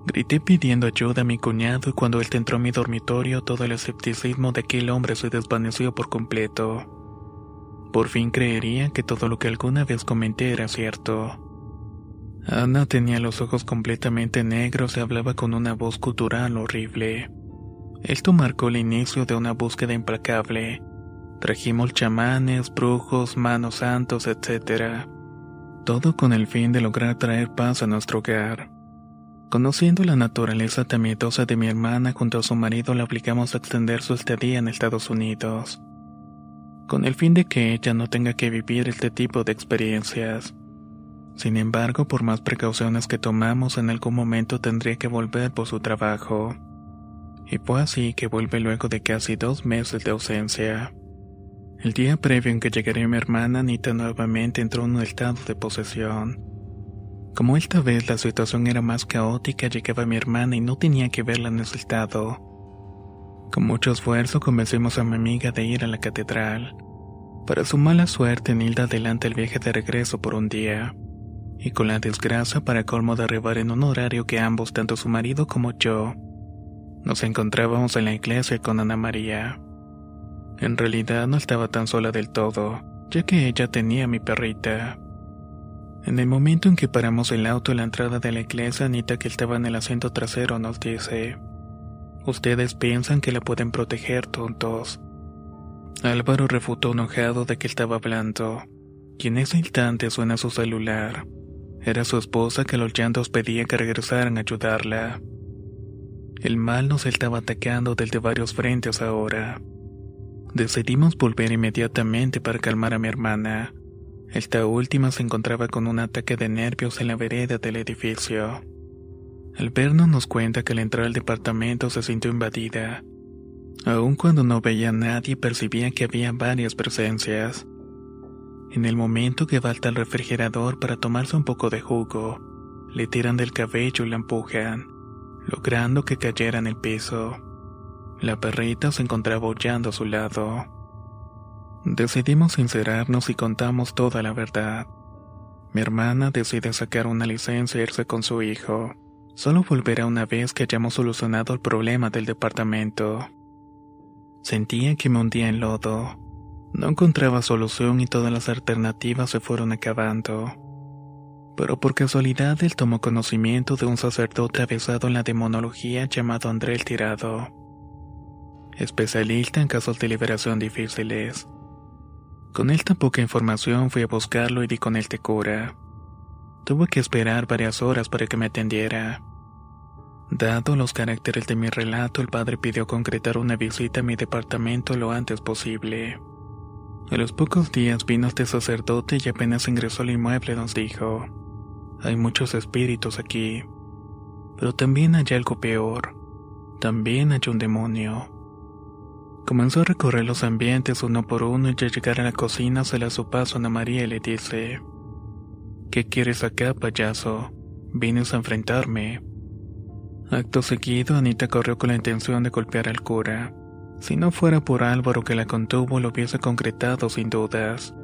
Grité pidiendo ayuda a mi cuñado y cuando él entró a mi dormitorio todo el escepticismo de aquel hombre se desvaneció por completo. Por fin creería que todo lo que alguna vez comenté era cierto. Ana tenía los ojos completamente negros y hablaba con una voz cultural horrible. Esto marcó el inicio de una búsqueda implacable. Trajimos chamanes, brujos, manos santos, etc. Todo con el fin de lograr traer paz a nuestro hogar. Conociendo la naturaleza temiedosa de mi hermana junto a su marido, le obligamos a extender su estadía en Estados Unidos, con el fin de que ella no tenga que vivir este tipo de experiencias. Sin embargo, por más precauciones que tomamos, en algún momento tendría que volver por su trabajo. Y fue así que vuelve luego de casi dos meses de ausencia. El día previo en que llegaría mi hermana, Anita nuevamente entró en un estado de posesión. Como esta vez la situación era más caótica, llegaba mi hermana y no tenía que verla en ese estado. Con mucho esfuerzo convencimos a mi amiga de ir a la catedral. Para su mala suerte, Nilda adelanta el viaje de regreso por un día. Y con la desgracia para colmo de arribar en un horario que ambos, tanto su marido como yo, nos encontrábamos en la iglesia con Ana María. En realidad no estaba tan sola del todo, ya que ella tenía a mi perrita. En el momento en que paramos el auto en la entrada de la iglesia, Anita, que estaba en el asiento trasero, nos dice: Ustedes piensan que la pueden proteger, tontos. Álvaro refutó enojado de que estaba hablando, y en ese instante suena su celular. Era su esposa que los llantos pedía que regresaran a ayudarla. El mal nos estaba atacando desde varios frentes ahora. Decidimos volver inmediatamente para calmar a mi hermana. Esta última se encontraba con un ataque de nervios en la vereda del edificio. El vernos nos cuenta que al entrar al departamento se sintió invadida. Aun cuando no veía a nadie percibía que había varias presencias. En el momento que va al refrigerador para tomarse un poco de jugo, le tiran del cabello y la empujan, logrando que cayera en el piso. La perrita se encontraba aullando a su lado. Decidimos sincerarnos y contamos toda la verdad. Mi hermana decide sacar una licencia e irse con su hijo. Solo volverá una vez que hayamos solucionado el problema del departamento. Sentía que me hundía en lodo. No encontraba solución y todas las alternativas se fueron acabando. Pero por casualidad él tomó conocimiento de un sacerdote avesado en la demonología llamado André el Tirado, especialista en casos de liberación difíciles. Con él tan poca información fui a buscarlo y di con él te cura. Tuve que esperar varias horas para que me atendiera. Dado los caracteres de mi relato, el padre pidió concretar una visita a mi departamento lo antes posible. A los pocos días vino este sacerdote y apenas ingresó al inmueble nos dijo, hay muchos espíritus aquí, pero también hay algo peor, también hay un demonio. Comenzó a recorrer los ambientes uno por uno y al llegar a la cocina se la su paso a Ana María y le dice: ¿Qué quieres acá, payaso? ¿Vienes a enfrentarme? Acto seguido, Anita corrió con la intención de golpear al cura. Si no fuera por Álvaro que la contuvo, lo hubiese concretado sin dudas.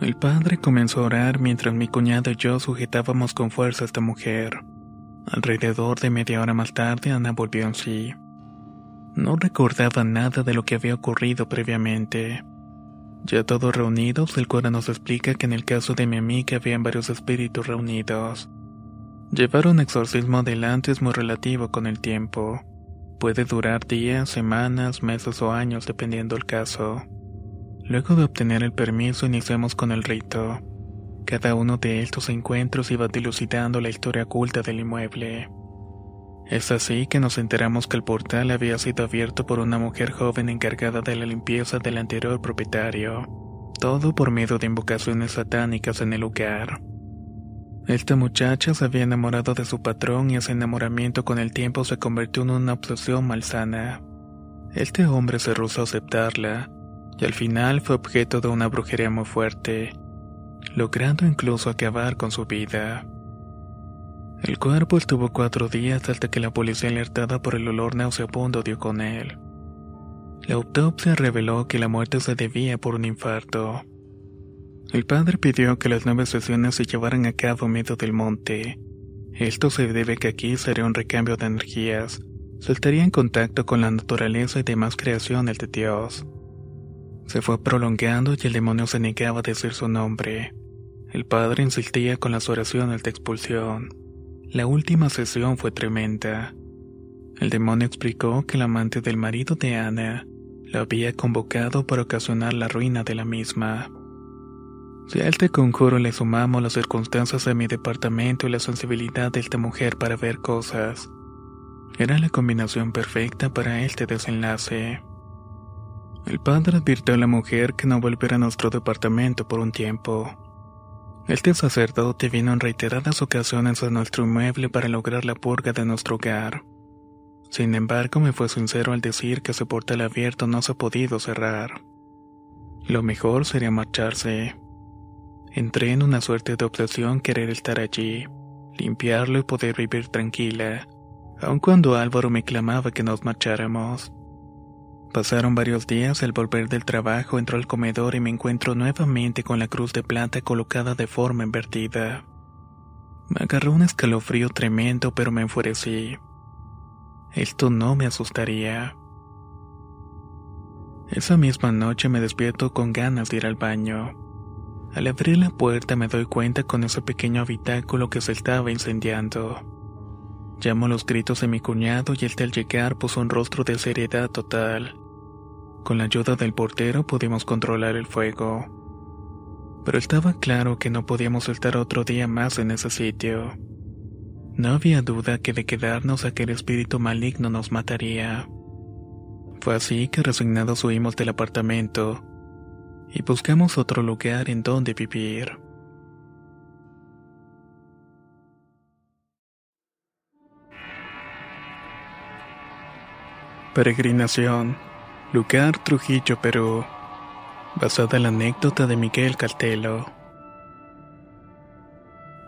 El padre comenzó a orar mientras mi cuñado y yo sujetábamos con fuerza a esta mujer. Alrededor de media hora más tarde, Ana volvió en sí. No recordaba nada de lo que había ocurrido previamente. Ya todos reunidos, el cura nos explica que en el caso de mi amiga habían varios espíritus reunidos. Llevar un exorcismo adelante es muy relativo con el tiempo. Puede durar días, semanas, meses o años dependiendo el caso. Luego de obtener el permiso iniciamos con el rito. Cada uno de estos encuentros iba dilucidando la historia oculta del inmueble. Es así que nos enteramos que el portal había sido abierto por una mujer joven encargada de la limpieza del anterior propietario, todo por medio de invocaciones satánicas en el lugar. Esta muchacha se había enamorado de su patrón y ese enamoramiento con el tiempo se convirtió en una obsesión malsana. Este hombre se rehusó a aceptarla, y al final fue objeto de una brujería muy fuerte, logrando incluso acabar con su vida. El cuerpo estuvo cuatro días hasta que la policía alertada por el olor nauseabundo dio con él. La autopsia reveló que la muerte se debía por un infarto. El padre pidió que las nueve sesiones se llevaran a cabo en medio del monte. Esto se debe que aquí sería un recambio de energías. Se estaría en contacto con la naturaleza y demás creaciones de Dios. Se fue prolongando y el demonio se negaba a decir su nombre. El padre insistía con las oraciones de expulsión. La última sesión fue tremenda. El demonio explicó que el amante del marido de Ana lo había convocado para ocasionar la ruina de la misma. Si a este conjuro le sumamos las circunstancias de mi departamento y la sensibilidad de esta mujer para ver cosas, era la combinación perfecta para este desenlace. El padre advirtió a la mujer que no volviera a nuestro departamento por un tiempo. Este sacerdote vino en reiteradas ocasiones a nuestro inmueble para lograr la purga de nuestro hogar. Sin embargo, me fue sincero al decir que ese portal abierto no se ha podido cerrar. Lo mejor sería marcharse. Entré en una suerte de obsesión querer estar allí, limpiarlo y poder vivir tranquila, aun cuando Álvaro me clamaba que nos marcháramos. Pasaron varios días, al volver del trabajo entró al comedor y me encuentro nuevamente con la cruz de plata colocada de forma invertida. Me agarró un escalofrío tremendo, pero me enfurecí. Esto no me asustaría. Esa misma noche me despierto con ganas de ir al baño. Al abrir la puerta me doy cuenta con ese pequeño habitáculo que se estaba incendiando. Llamo los gritos de mi cuñado y este al llegar puso un rostro de seriedad total. Con la ayuda del portero pudimos controlar el fuego. Pero estaba claro que no podíamos estar otro día más en ese sitio. No había duda que de quedarnos aquel espíritu maligno nos mataría. Fue así que resignados huimos del apartamento y buscamos otro lugar en donde vivir. Peregrinación, lugar Trujillo, Perú, basada en la anécdota de Miguel Caltelo.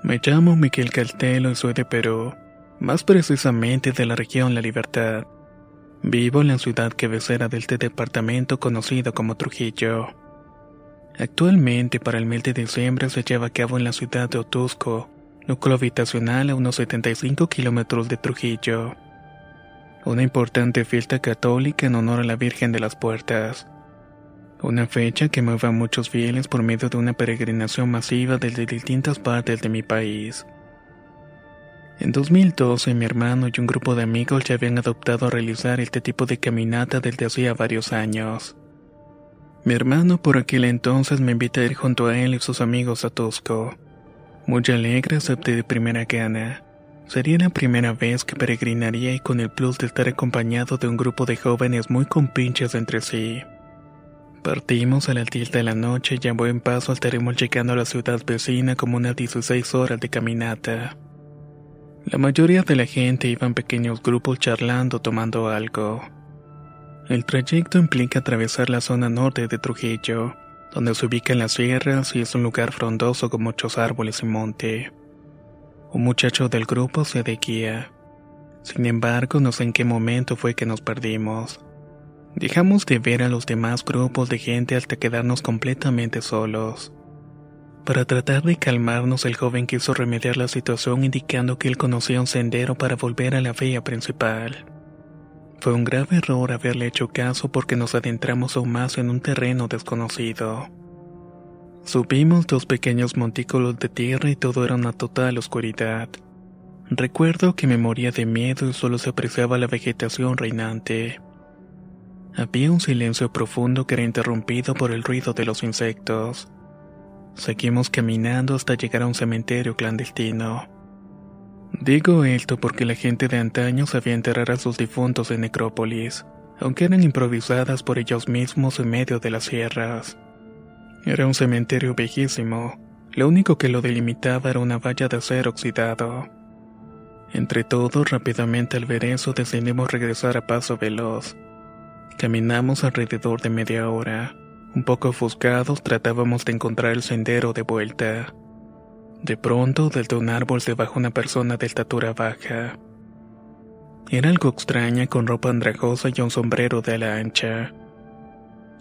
Me llamo Miguel Caltelo y soy de Perú, más precisamente de la región La Libertad. Vivo en la ciudad cabecera del departamento conocido como Trujillo. Actualmente, para el mes de diciembre se lleva a cabo en la ciudad de Otusco, núcleo habitacional a unos 75 kilómetros de Trujillo una importante fiesta católica en honor a la Virgen de las Puertas. Una fecha que mueve a muchos fieles por medio de una peregrinación masiva desde distintas partes de mi país. En 2012 mi hermano y un grupo de amigos ya habían adoptado a realizar este tipo de caminata desde hacía varios años. Mi hermano por aquel entonces me invita a ir junto a él y sus amigos a Tusco. Muy alegre acepté de primera gana. Sería la primera vez que peregrinaría y con el plus de estar acompañado de un grupo de jóvenes muy compinches entre sí. Partimos a las 10 de la noche y a buen paso estaremos llegando a la ciudad vecina como unas 16 horas de caminata. La mayoría de la gente iba en pequeños grupos charlando tomando algo. El trayecto implica atravesar la zona norte de Trujillo, donde se ubican las sierras y es un lugar frondoso con muchos árboles y monte. Un muchacho del grupo se de guía. Sin embargo, no sé en qué momento fue que nos perdimos. Dejamos de ver a los demás grupos de gente hasta quedarnos completamente solos. Para tratar de calmarnos, el joven quiso remediar la situación indicando que él conocía un sendero para volver a la vía principal. Fue un grave error haberle hecho caso porque nos adentramos aún más en un terreno desconocido. Subimos dos pequeños montículos de tierra y todo era una total oscuridad. Recuerdo que me moría de miedo y solo se apreciaba la vegetación reinante. Había un silencio profundo que era interrumpido por el ruido de los insectos. Seguimos caminando hasta llegar a un cementerio clandestino. Digo esto porque la gente de antaño sabía enterrar a sus difuntos en necrópolis, aunque eran improvisadas por ellos mismos en medio de las sierras. Era un cementerio viejísimo. Lo único que lo delimitaba era una valla de acero oxidado. Entre todos, rápidamente al ver eso, decidimos regresar a paso veloz. Caminamos alrededor de media hora. Un poco ofuscados, tratábamos de encontrar el sendero de vuelta. De pronto, desde un árbol se bajó una persona de estatura baja. Era algo extraña con ropa andrajosa y un sombrero de ala ancha.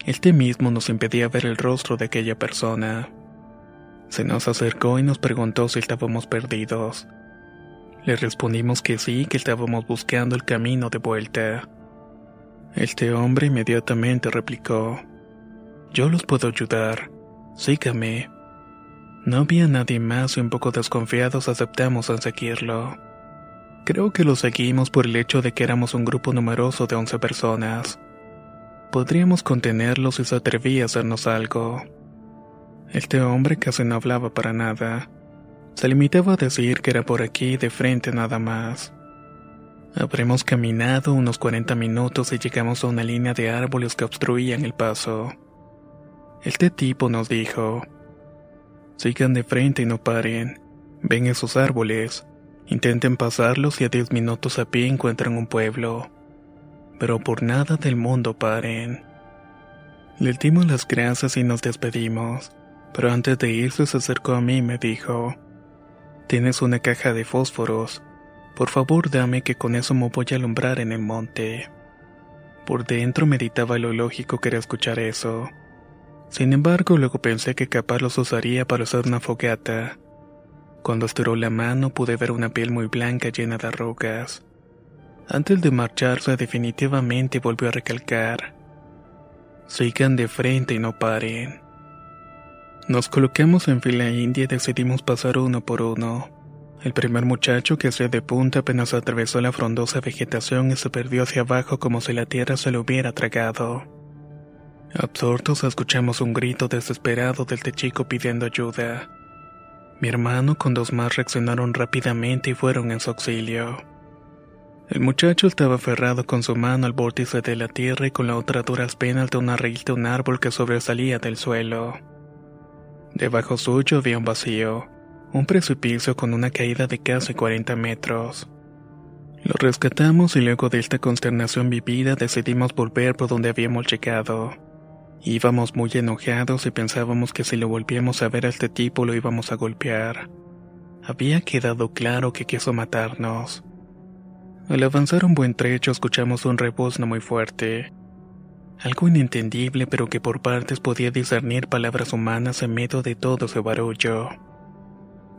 Este mismo nos impedía ver el rostro de aquella persona. Se nos acercó y nos preguntó si estábamos perdidos. Le respondimos que sí, que estábamos buscando el camino de vuelta. Este hombre inmediatamente replicó, Yo los puedo ayudar, sígame. No había nadie más y un poco desconfiados aceptamos a seguirlo. Creo que lo seguimos por el hecho de que éramos un grupo numeroso de 11 personas. Podríamos contenerlo si se atrevía a hacernos algo. Este hombre casi no hablaba para nada. Se limitaba a decir que era por aquí de frente nada más. Habremos caminado unos 40 minutos y llegamos a una línea de árboles que obstruían el paso. Este tipo nos dijo, sigan de frente y no paren, ven esos árboles, intenten pasarlos y a 10 minutos a pie encuentran un pueblo pero por nada del mundo paren. Le dimos las gracias y nos despedimos, pero antes de irse se acercó a mí y me dijo, Tienes una caja de fósforos, por favor dame que con eso me voy a alumbrar en el monte. Por dentro meditaba lo lógico que era escuchar eso. Sin embargo, luego pensé que capaz los usaría para hacer una fogata. Cuando estiró la mano pude ver una piel muy blanca llena de arrugas. Antes de marcharse definitivamente volvió a recalcar. Sigan de frente y no paren. Nos colocamos en fila india y decidimos pasar uno por uno. El primer muchacho que hacía de punta apenas atravesó la frondosa vegetación y se perdió hacia abajo como si la tierra se lo hubiera tragado. Absortos escuchamos un grito desesperado del chico pidiendo ayuda. Mi hermano con dos más reaccionaron rápidamente y fueron en su auxilio. El muchacho estaba aferrado con su mano al vórtice de la tierra y con la otra duras penas de una raíz de un árbol que sobresalía del suelo. Debajo suyo había un vacío, un precipicio con una caída de casi 40 metros. Lo rescatamos y luego de esta consternación vivida decidimos volver por donde habíamos llegado. Íbamos muy enojados y pensábamos que si lo volvíamos a ver a este tipo lo íbamos a golpear. Había quedado claro que quiso matarnos. Al avanzar un buen trecho escuchamos un rebuzno muy fuerte. Algo inentendible pero que por partes podía discernir palabras humanas en medio de todo ese barullo.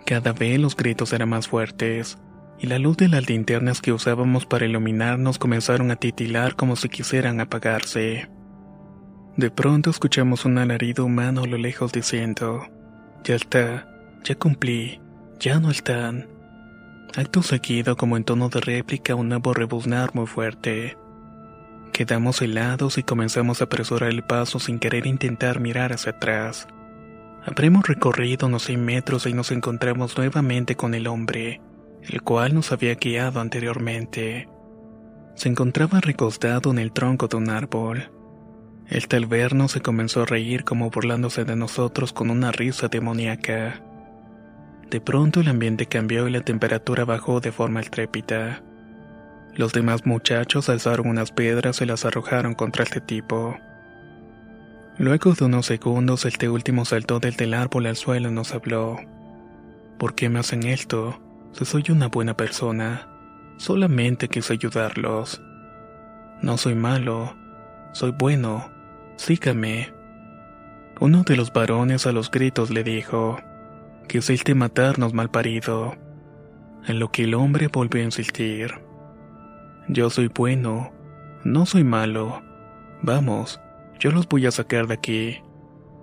Cada vez los gritos eran más fuertes, y la luz de las linternas que usábamos para iluminarnos comenzaron a titilar como si quisieran apagarse. De pronto escuchamos un alarido humano a lo lejos diciendo, Ya está, ya cumplí, ya no están. Acto seguido, como en tono de réplica, un nuevo rebuznar muy fuerte. Quedamos helados y comenzamos a apresurar el paso sin querer intentar mirar hacia atrás. Habremos recorrido unos 100 metros y nos encontramos nuevamente con el hombre, el cual nos había guiado anteriormente. Se encontraba recostado en el tronco de un árbol. El tal vernos se comenzó a reír como burlándose de nosotros con una risa demoníaca. De pronto el ambiente cambió y la temperatura bajó de forma estrépita. Los demás muchachos alzaron unas piedras y las arrojaron contra este tipo. Luego de unos segundos, este último saltó desde el árbol al suelo y nos habló. ¿Por qué me hacen esto? Si soy una buena persona. Solamente quise ayudarlos. No soy malo. Soy bueno. Sígame. Uno de los varones a los gritos le dijo. Quisiste matarnos, malparido. En lo que el hombre volvió a insistir. Yo soy bueno, no soy malo. Vamos, yo los voy a sacar de aquí.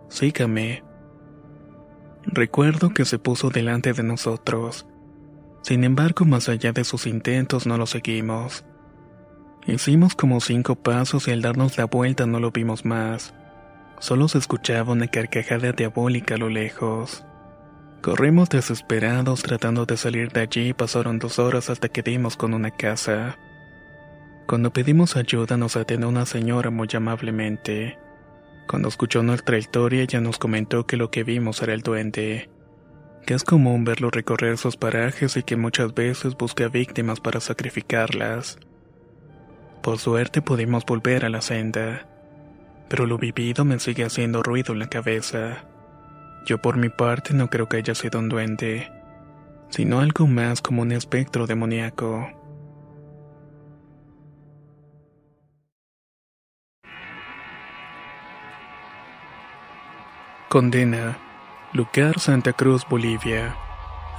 Sígame. Recuerdo que se puso delante de nosotros. Sin embargo, más allá de sus intentos, no lo seguimos. Hicimos como cinco pasos y al darnos la vuelta no lo vimos más. Solo se escuchaba una carcajada diabólica a lo lejos. Corrimos desesperados tratando de salir de allí y pasaron dos horas hasta que dimos con una casa. Cuando pedimos ayuda nos atendió una señora muy amablemente. Cuando escuchó nuestra historia ella nos comentó que lo que vimos era el duende, que es común verlo recorrer sus parajes y que muchas veces busca víctimas para sacrificarlas. Por suerte pudimos volver a la senda, pero lo vivido me sigue haciendo ruido en la cabeza. Yo por mi parte no creo que haya sido un duende, sino algo más como un espectro demoníaco. Condena. Lucar, Santa Cruz, Bolivia.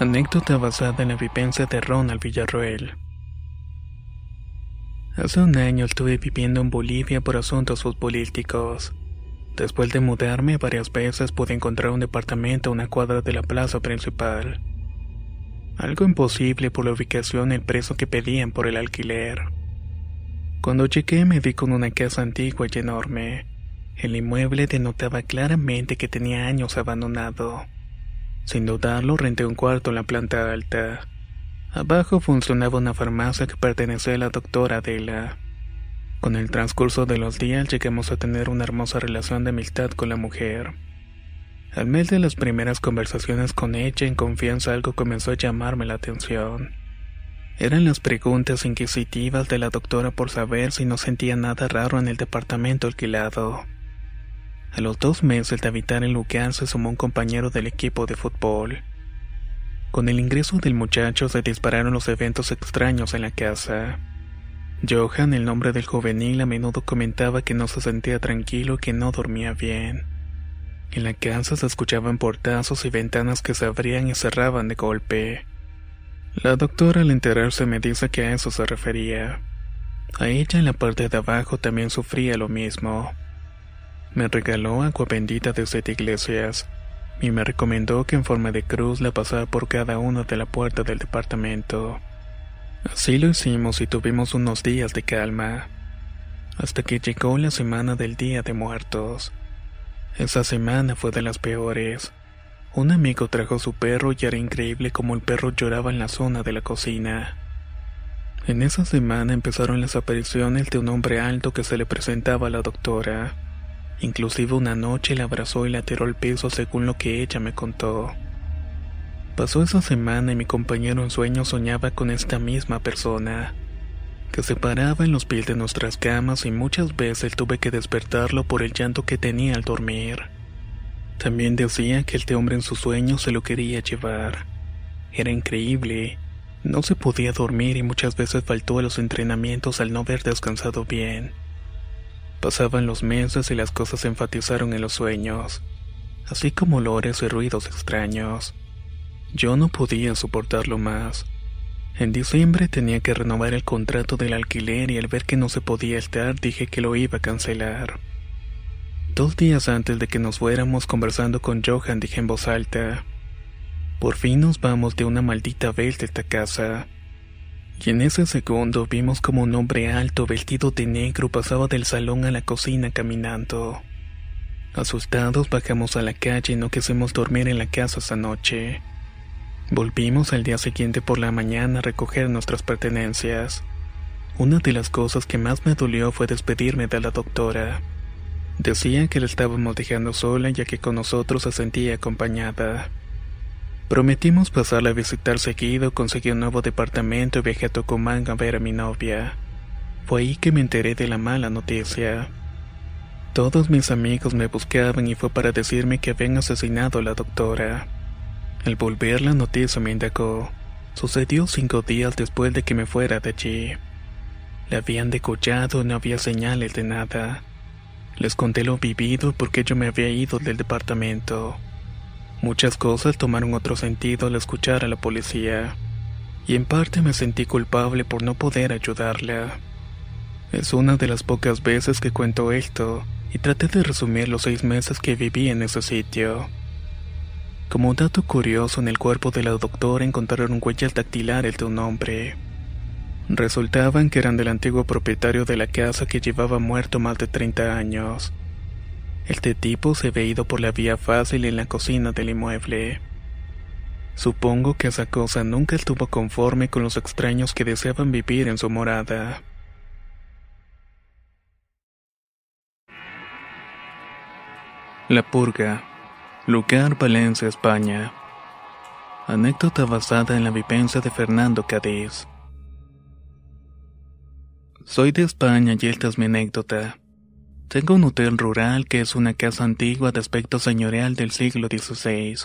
Anécdota basada en la vivencia de Ronald Villarroel. Hace un año estuve viviendo en Bolivia por asuntos futbolísticos. Después de mudarme varias veces pude encontrar un departamento a una cuadra de la plaza principal. algo imposible por la ubicación y el precio que pedían por el alquiler. Cuando llegué me di con una casa antigua y enorme. El inmueble denotaba claramente que tenía años abandonado. Sin dudarlo, renté un cuarto en la planta alta. Abajo funcionaba una farmacia que pertenecía a la doctora Adela. Con el transcurso de los días llegamos a tener una hermosa relación de amistad con la mujer. Al mes de las primeras conversaciones con ella en confianza algo comenzó a llamarme la atención. Eran las preguntas inquisitivas de la doctora por saber si no sentía nada raro en el departamento alquilado. A los dos meses de habitar en lugar se sumó un compañero del equipo de fútbol. Con el ingreso del muchacho se dispararon los eventos extraños en la casa. Johan, el nombre del juvenil, a menudo comentaba que no se sentía tranquilo y que no dormía bien. En la casa se escuchaban portazos y ventanas que se abrían y cerraban de golpe. La doctora al enterarse me dice que a eso se refería. A ella en la parte de abajo también sufría lo mismo. Me regaló agua bendita de siete iglesias y me recomendó que en forma de cruz la pasara por cada una de la puerta del departamento. Así lo hicimos y tuvimos unos días de calma, hasta que llegó la semana del Día de Muertos. Esa semana fue de las peores. Un amigo trajo su perro y era increíble como el perro lloraba en la zona de la cocina. En esa semana empezaron las apariciones de un hombre alto que se le presentaba a la doctora. Inclusive una noche la abrazó y la tiró al piso según lo que ella me contó. Pasó esa semana y mi compañero en sueño soñaba con esta misma persona, que se paraba en los pies de nuestras camas y muchas veces tuve que despertarlo por el llanto que tenía al dormir. También decía que este hombre en sus sueños se lo quería llevar. Era increíble. No se podía dormir y muchas veces faltó a los entrenamientos al no haber descansado bien. Pasaban los meses y las cosas se enfatizaron en los sueños, así como olores y ruidos extraños. Yo no podía soportarlo más. En diciembre tenía que renovar el contrato del alquiler y al ver que no se podía estar dije que lo iba a cancelar. Dos días antes de que nos fuéramos conversando con Johan dije en voz alta, por fin nos vamos de una maldita vez de esta casa. Y en ese segundo vimos como un hombre alto vestido de negro pasaba del salón a la cocina caminando. Asustados bajamos a la calle y no quisimos dormir en la casa esa noche. Volvimos al día siguiente por la mañana a recoger nuestras pertenencias. Una de las cosas que más me dolió fue despedirme de la doctora. Decía que la estábamos dejando sola ya que con nosotros se sentía acompañada. Prometimos pasarla a visitar seguido, conseguí un nuevo departamento y viajé a Tucumán a ver a mi novia. Fue ahí que me enteré de la mala noticia. Todos mis amigos me buscaban y fue para decirme que habían asesinado a la doctora. Al volver la noticia me indagó. Sucedió cinco días después de que me fuera de allí. Le habían decollado y no había señales de nada. Les conté lo vivido porque yo me había ido del departamento. Muchas cosas tomaron otro sentido al escuchar a la policía, y en parte me sentí culpable por no poder ayudarla. Es una de las pocas veces que cuento esto, y traté de resumir los seis meses que viví en ese sitio. Como dato curioso, en el cuerpo de la doctora encontraron huellas dactilares de un hombre. Resultaban que eran del antiguo propietario de la casa que llevaba muerto más de 30 años. Este tipo se ve ido por la vía fácil en la cocina del inmueble. Supongo que esa cosa nunca estuvo conforme con los extraños que deseaban vivir en su morada. La Purga Lugar Valencia, España. Anécdota basada en la vivencia de Fernando Cádiz. Soy de España y esta es mi anécdota. Tengo un hotel rural que es una casa antigua de aspecto señorial del siglo XVI.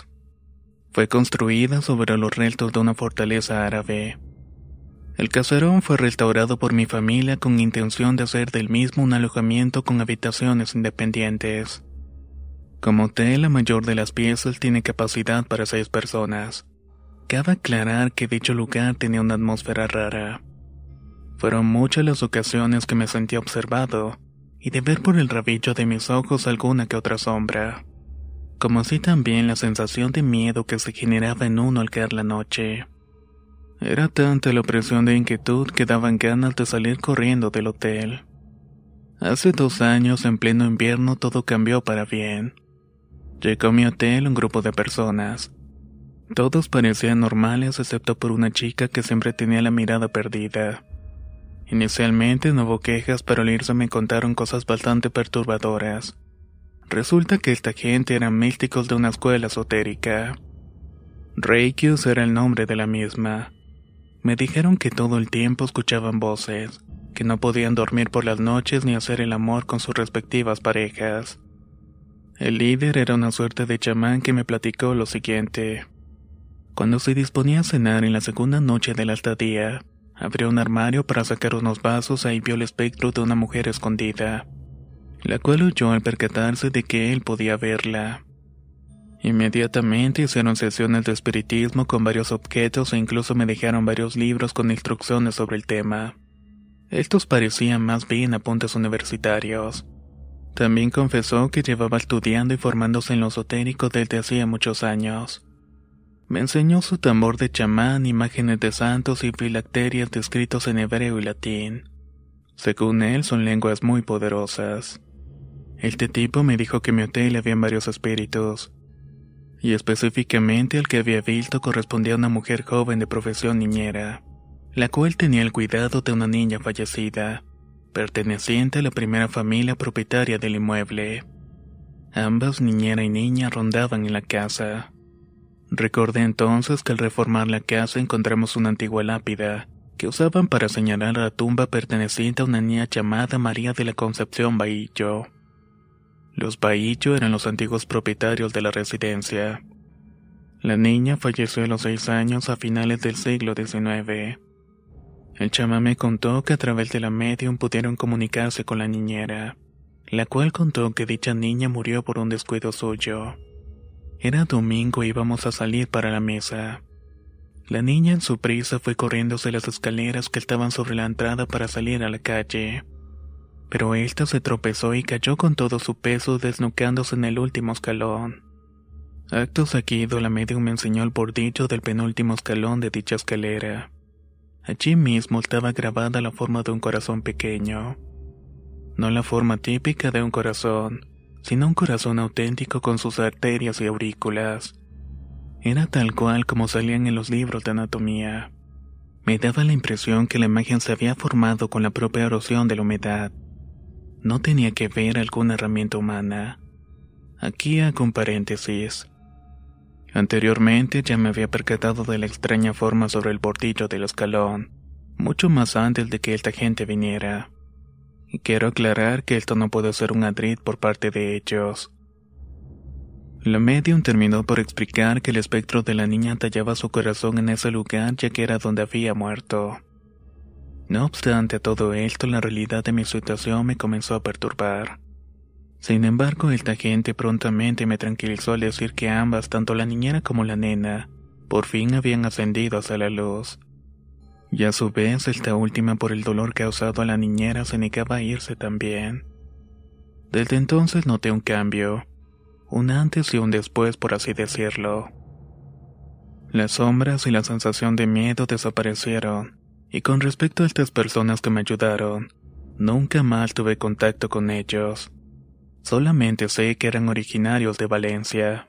Fue construida sobre los restos de una fortaleza árabe. El caserón fue restaurado por mi familia con intención de hacer del mismo un alojamiento con habitaciones independientes. Como hotel, la mayor de las piezas tiene capacidad para seis personas. Cabe aclarar que dicho lugar tenía una atmósfera rara. Fueron muchas las ocasiones que me sentí observado y de ver por el rabillo de mis ojos alguna que otra sombra. Como así también la sensación de miedo que se generaba en uno al caer la noche. Era tanta la opresión de inquietud que daban ganas de salir corriendo del hotel. Hace dos años, en pleno invierno, todo cambió para bien. Llegó a mi hotel un grupo de personas. Todos parecían normales excepto por una chica que siempre tenía la mirada perdida. Inicialmente no hubo quejas, pero al irse me contaron cosas bastante perturbadoras. Resulta que esta gente eran místicos de una escuela esotérica. Reikius era el nombre de la misma. Me dijeron que todo el tiempo escuchaban voces, que no podían dormir por las noches ni hacer el amor con sus respectivas parejas. El líder era una suerte de chamán que me platicó lo siguiente. Cuando se disponía a cenar en la segunda noche de la estadía, abrió un armario para sacar unos vasos y vio el espectro de una mujer escondida, la cual huyó al percatarse de que él podía verla. Inmediatamente hicieron sesiones de espiritismo con varios objetos e incluso me dejaron varios libros con instrucciones sobre el tema. Estos parecían más bien apuntes universitarios. También confesó que llevaba estudiando y formándose en lo esotérico desde hacía muchos años. Me enseñó su tambor de chamán, imágenes de santos y filacterias descritos en hebreo y latín. Según él, son lenguas muy poderosas. Este tipo me dijo que en mi hotel había varios espíritus, y específicamente el que había visto correspondía a una mujer joven de profesión niñera, la cual tenía el cuidado de una niña fallecida, perteneciente a la primera familia propietaria del inmueble. Ambas, niñera y niña, rondaban en la casa. Recordé entonces que al reformar la casa encontramos una antigua lápida que usaban para señalar la tumba perteneciente a una niña llamada María de la Concepción Bahillo. Los Bahillo eran los antiguos propietarios de la residencia. La niña falleció a los seis años a finales del siglo XIX. El chamán me contó que a través de la medium pudieron comunicarse con la niñera, la cual contó que dicha niña murió por un descuido suyo. Era domingo y íbamos a salir para la mesa. La niña en su prisa fue corriéndose las escaleras que estaban sobre la entrada para salir a la calle pero ésta se tropezó y cayó con todo su peso desnucándose en el último escalón. Acto seguido, la medium me enseñó el bordillo del penúltimo escalón de dicha escalera. Allí mismo estaba grabada la forma de un corazón pequeño. No la forma típica de un corazón, sino un corazón auténtico con sus arterias y aurículas. Era tal cual como salían en los libros de anatomía. Me daba la impresión que la imagen se había formado con la propia erosión de la humedad. No tenía que ver alguna herramienta humana. Aquí hago un paréntesis. Anteriormente ya me había percatado de la extraña forma sobre el bordillo del escalón, mucho más antes de que esta gente viniera. Y quiero aclarar que esto no puede ser un adrid por parte de ellos. La medium terminó por explicar que el espectro de la niña tallaba su corazón en ese lugar ya que era donde había muerto. No obstante todo esto, la realidad de mi situación me comenzó a perturbar. Sin embargo, esta gente prontamente me tranquilizó al decir que ambas, tanto la niñera como la nena, por fin habían ascendido hacia la luz. Y a su vez, esta última por el dolor causado a la niñera se negaba a irse también. Desde entonces noté un cambio, un antes y un después por así decirlo. Las sombras y la sensación de miedo desaparecieron, y con respecto a estas personas que me ayudaron, nunca más tuve contacto con ellos. Solamente sé que eran originarios de Valencia.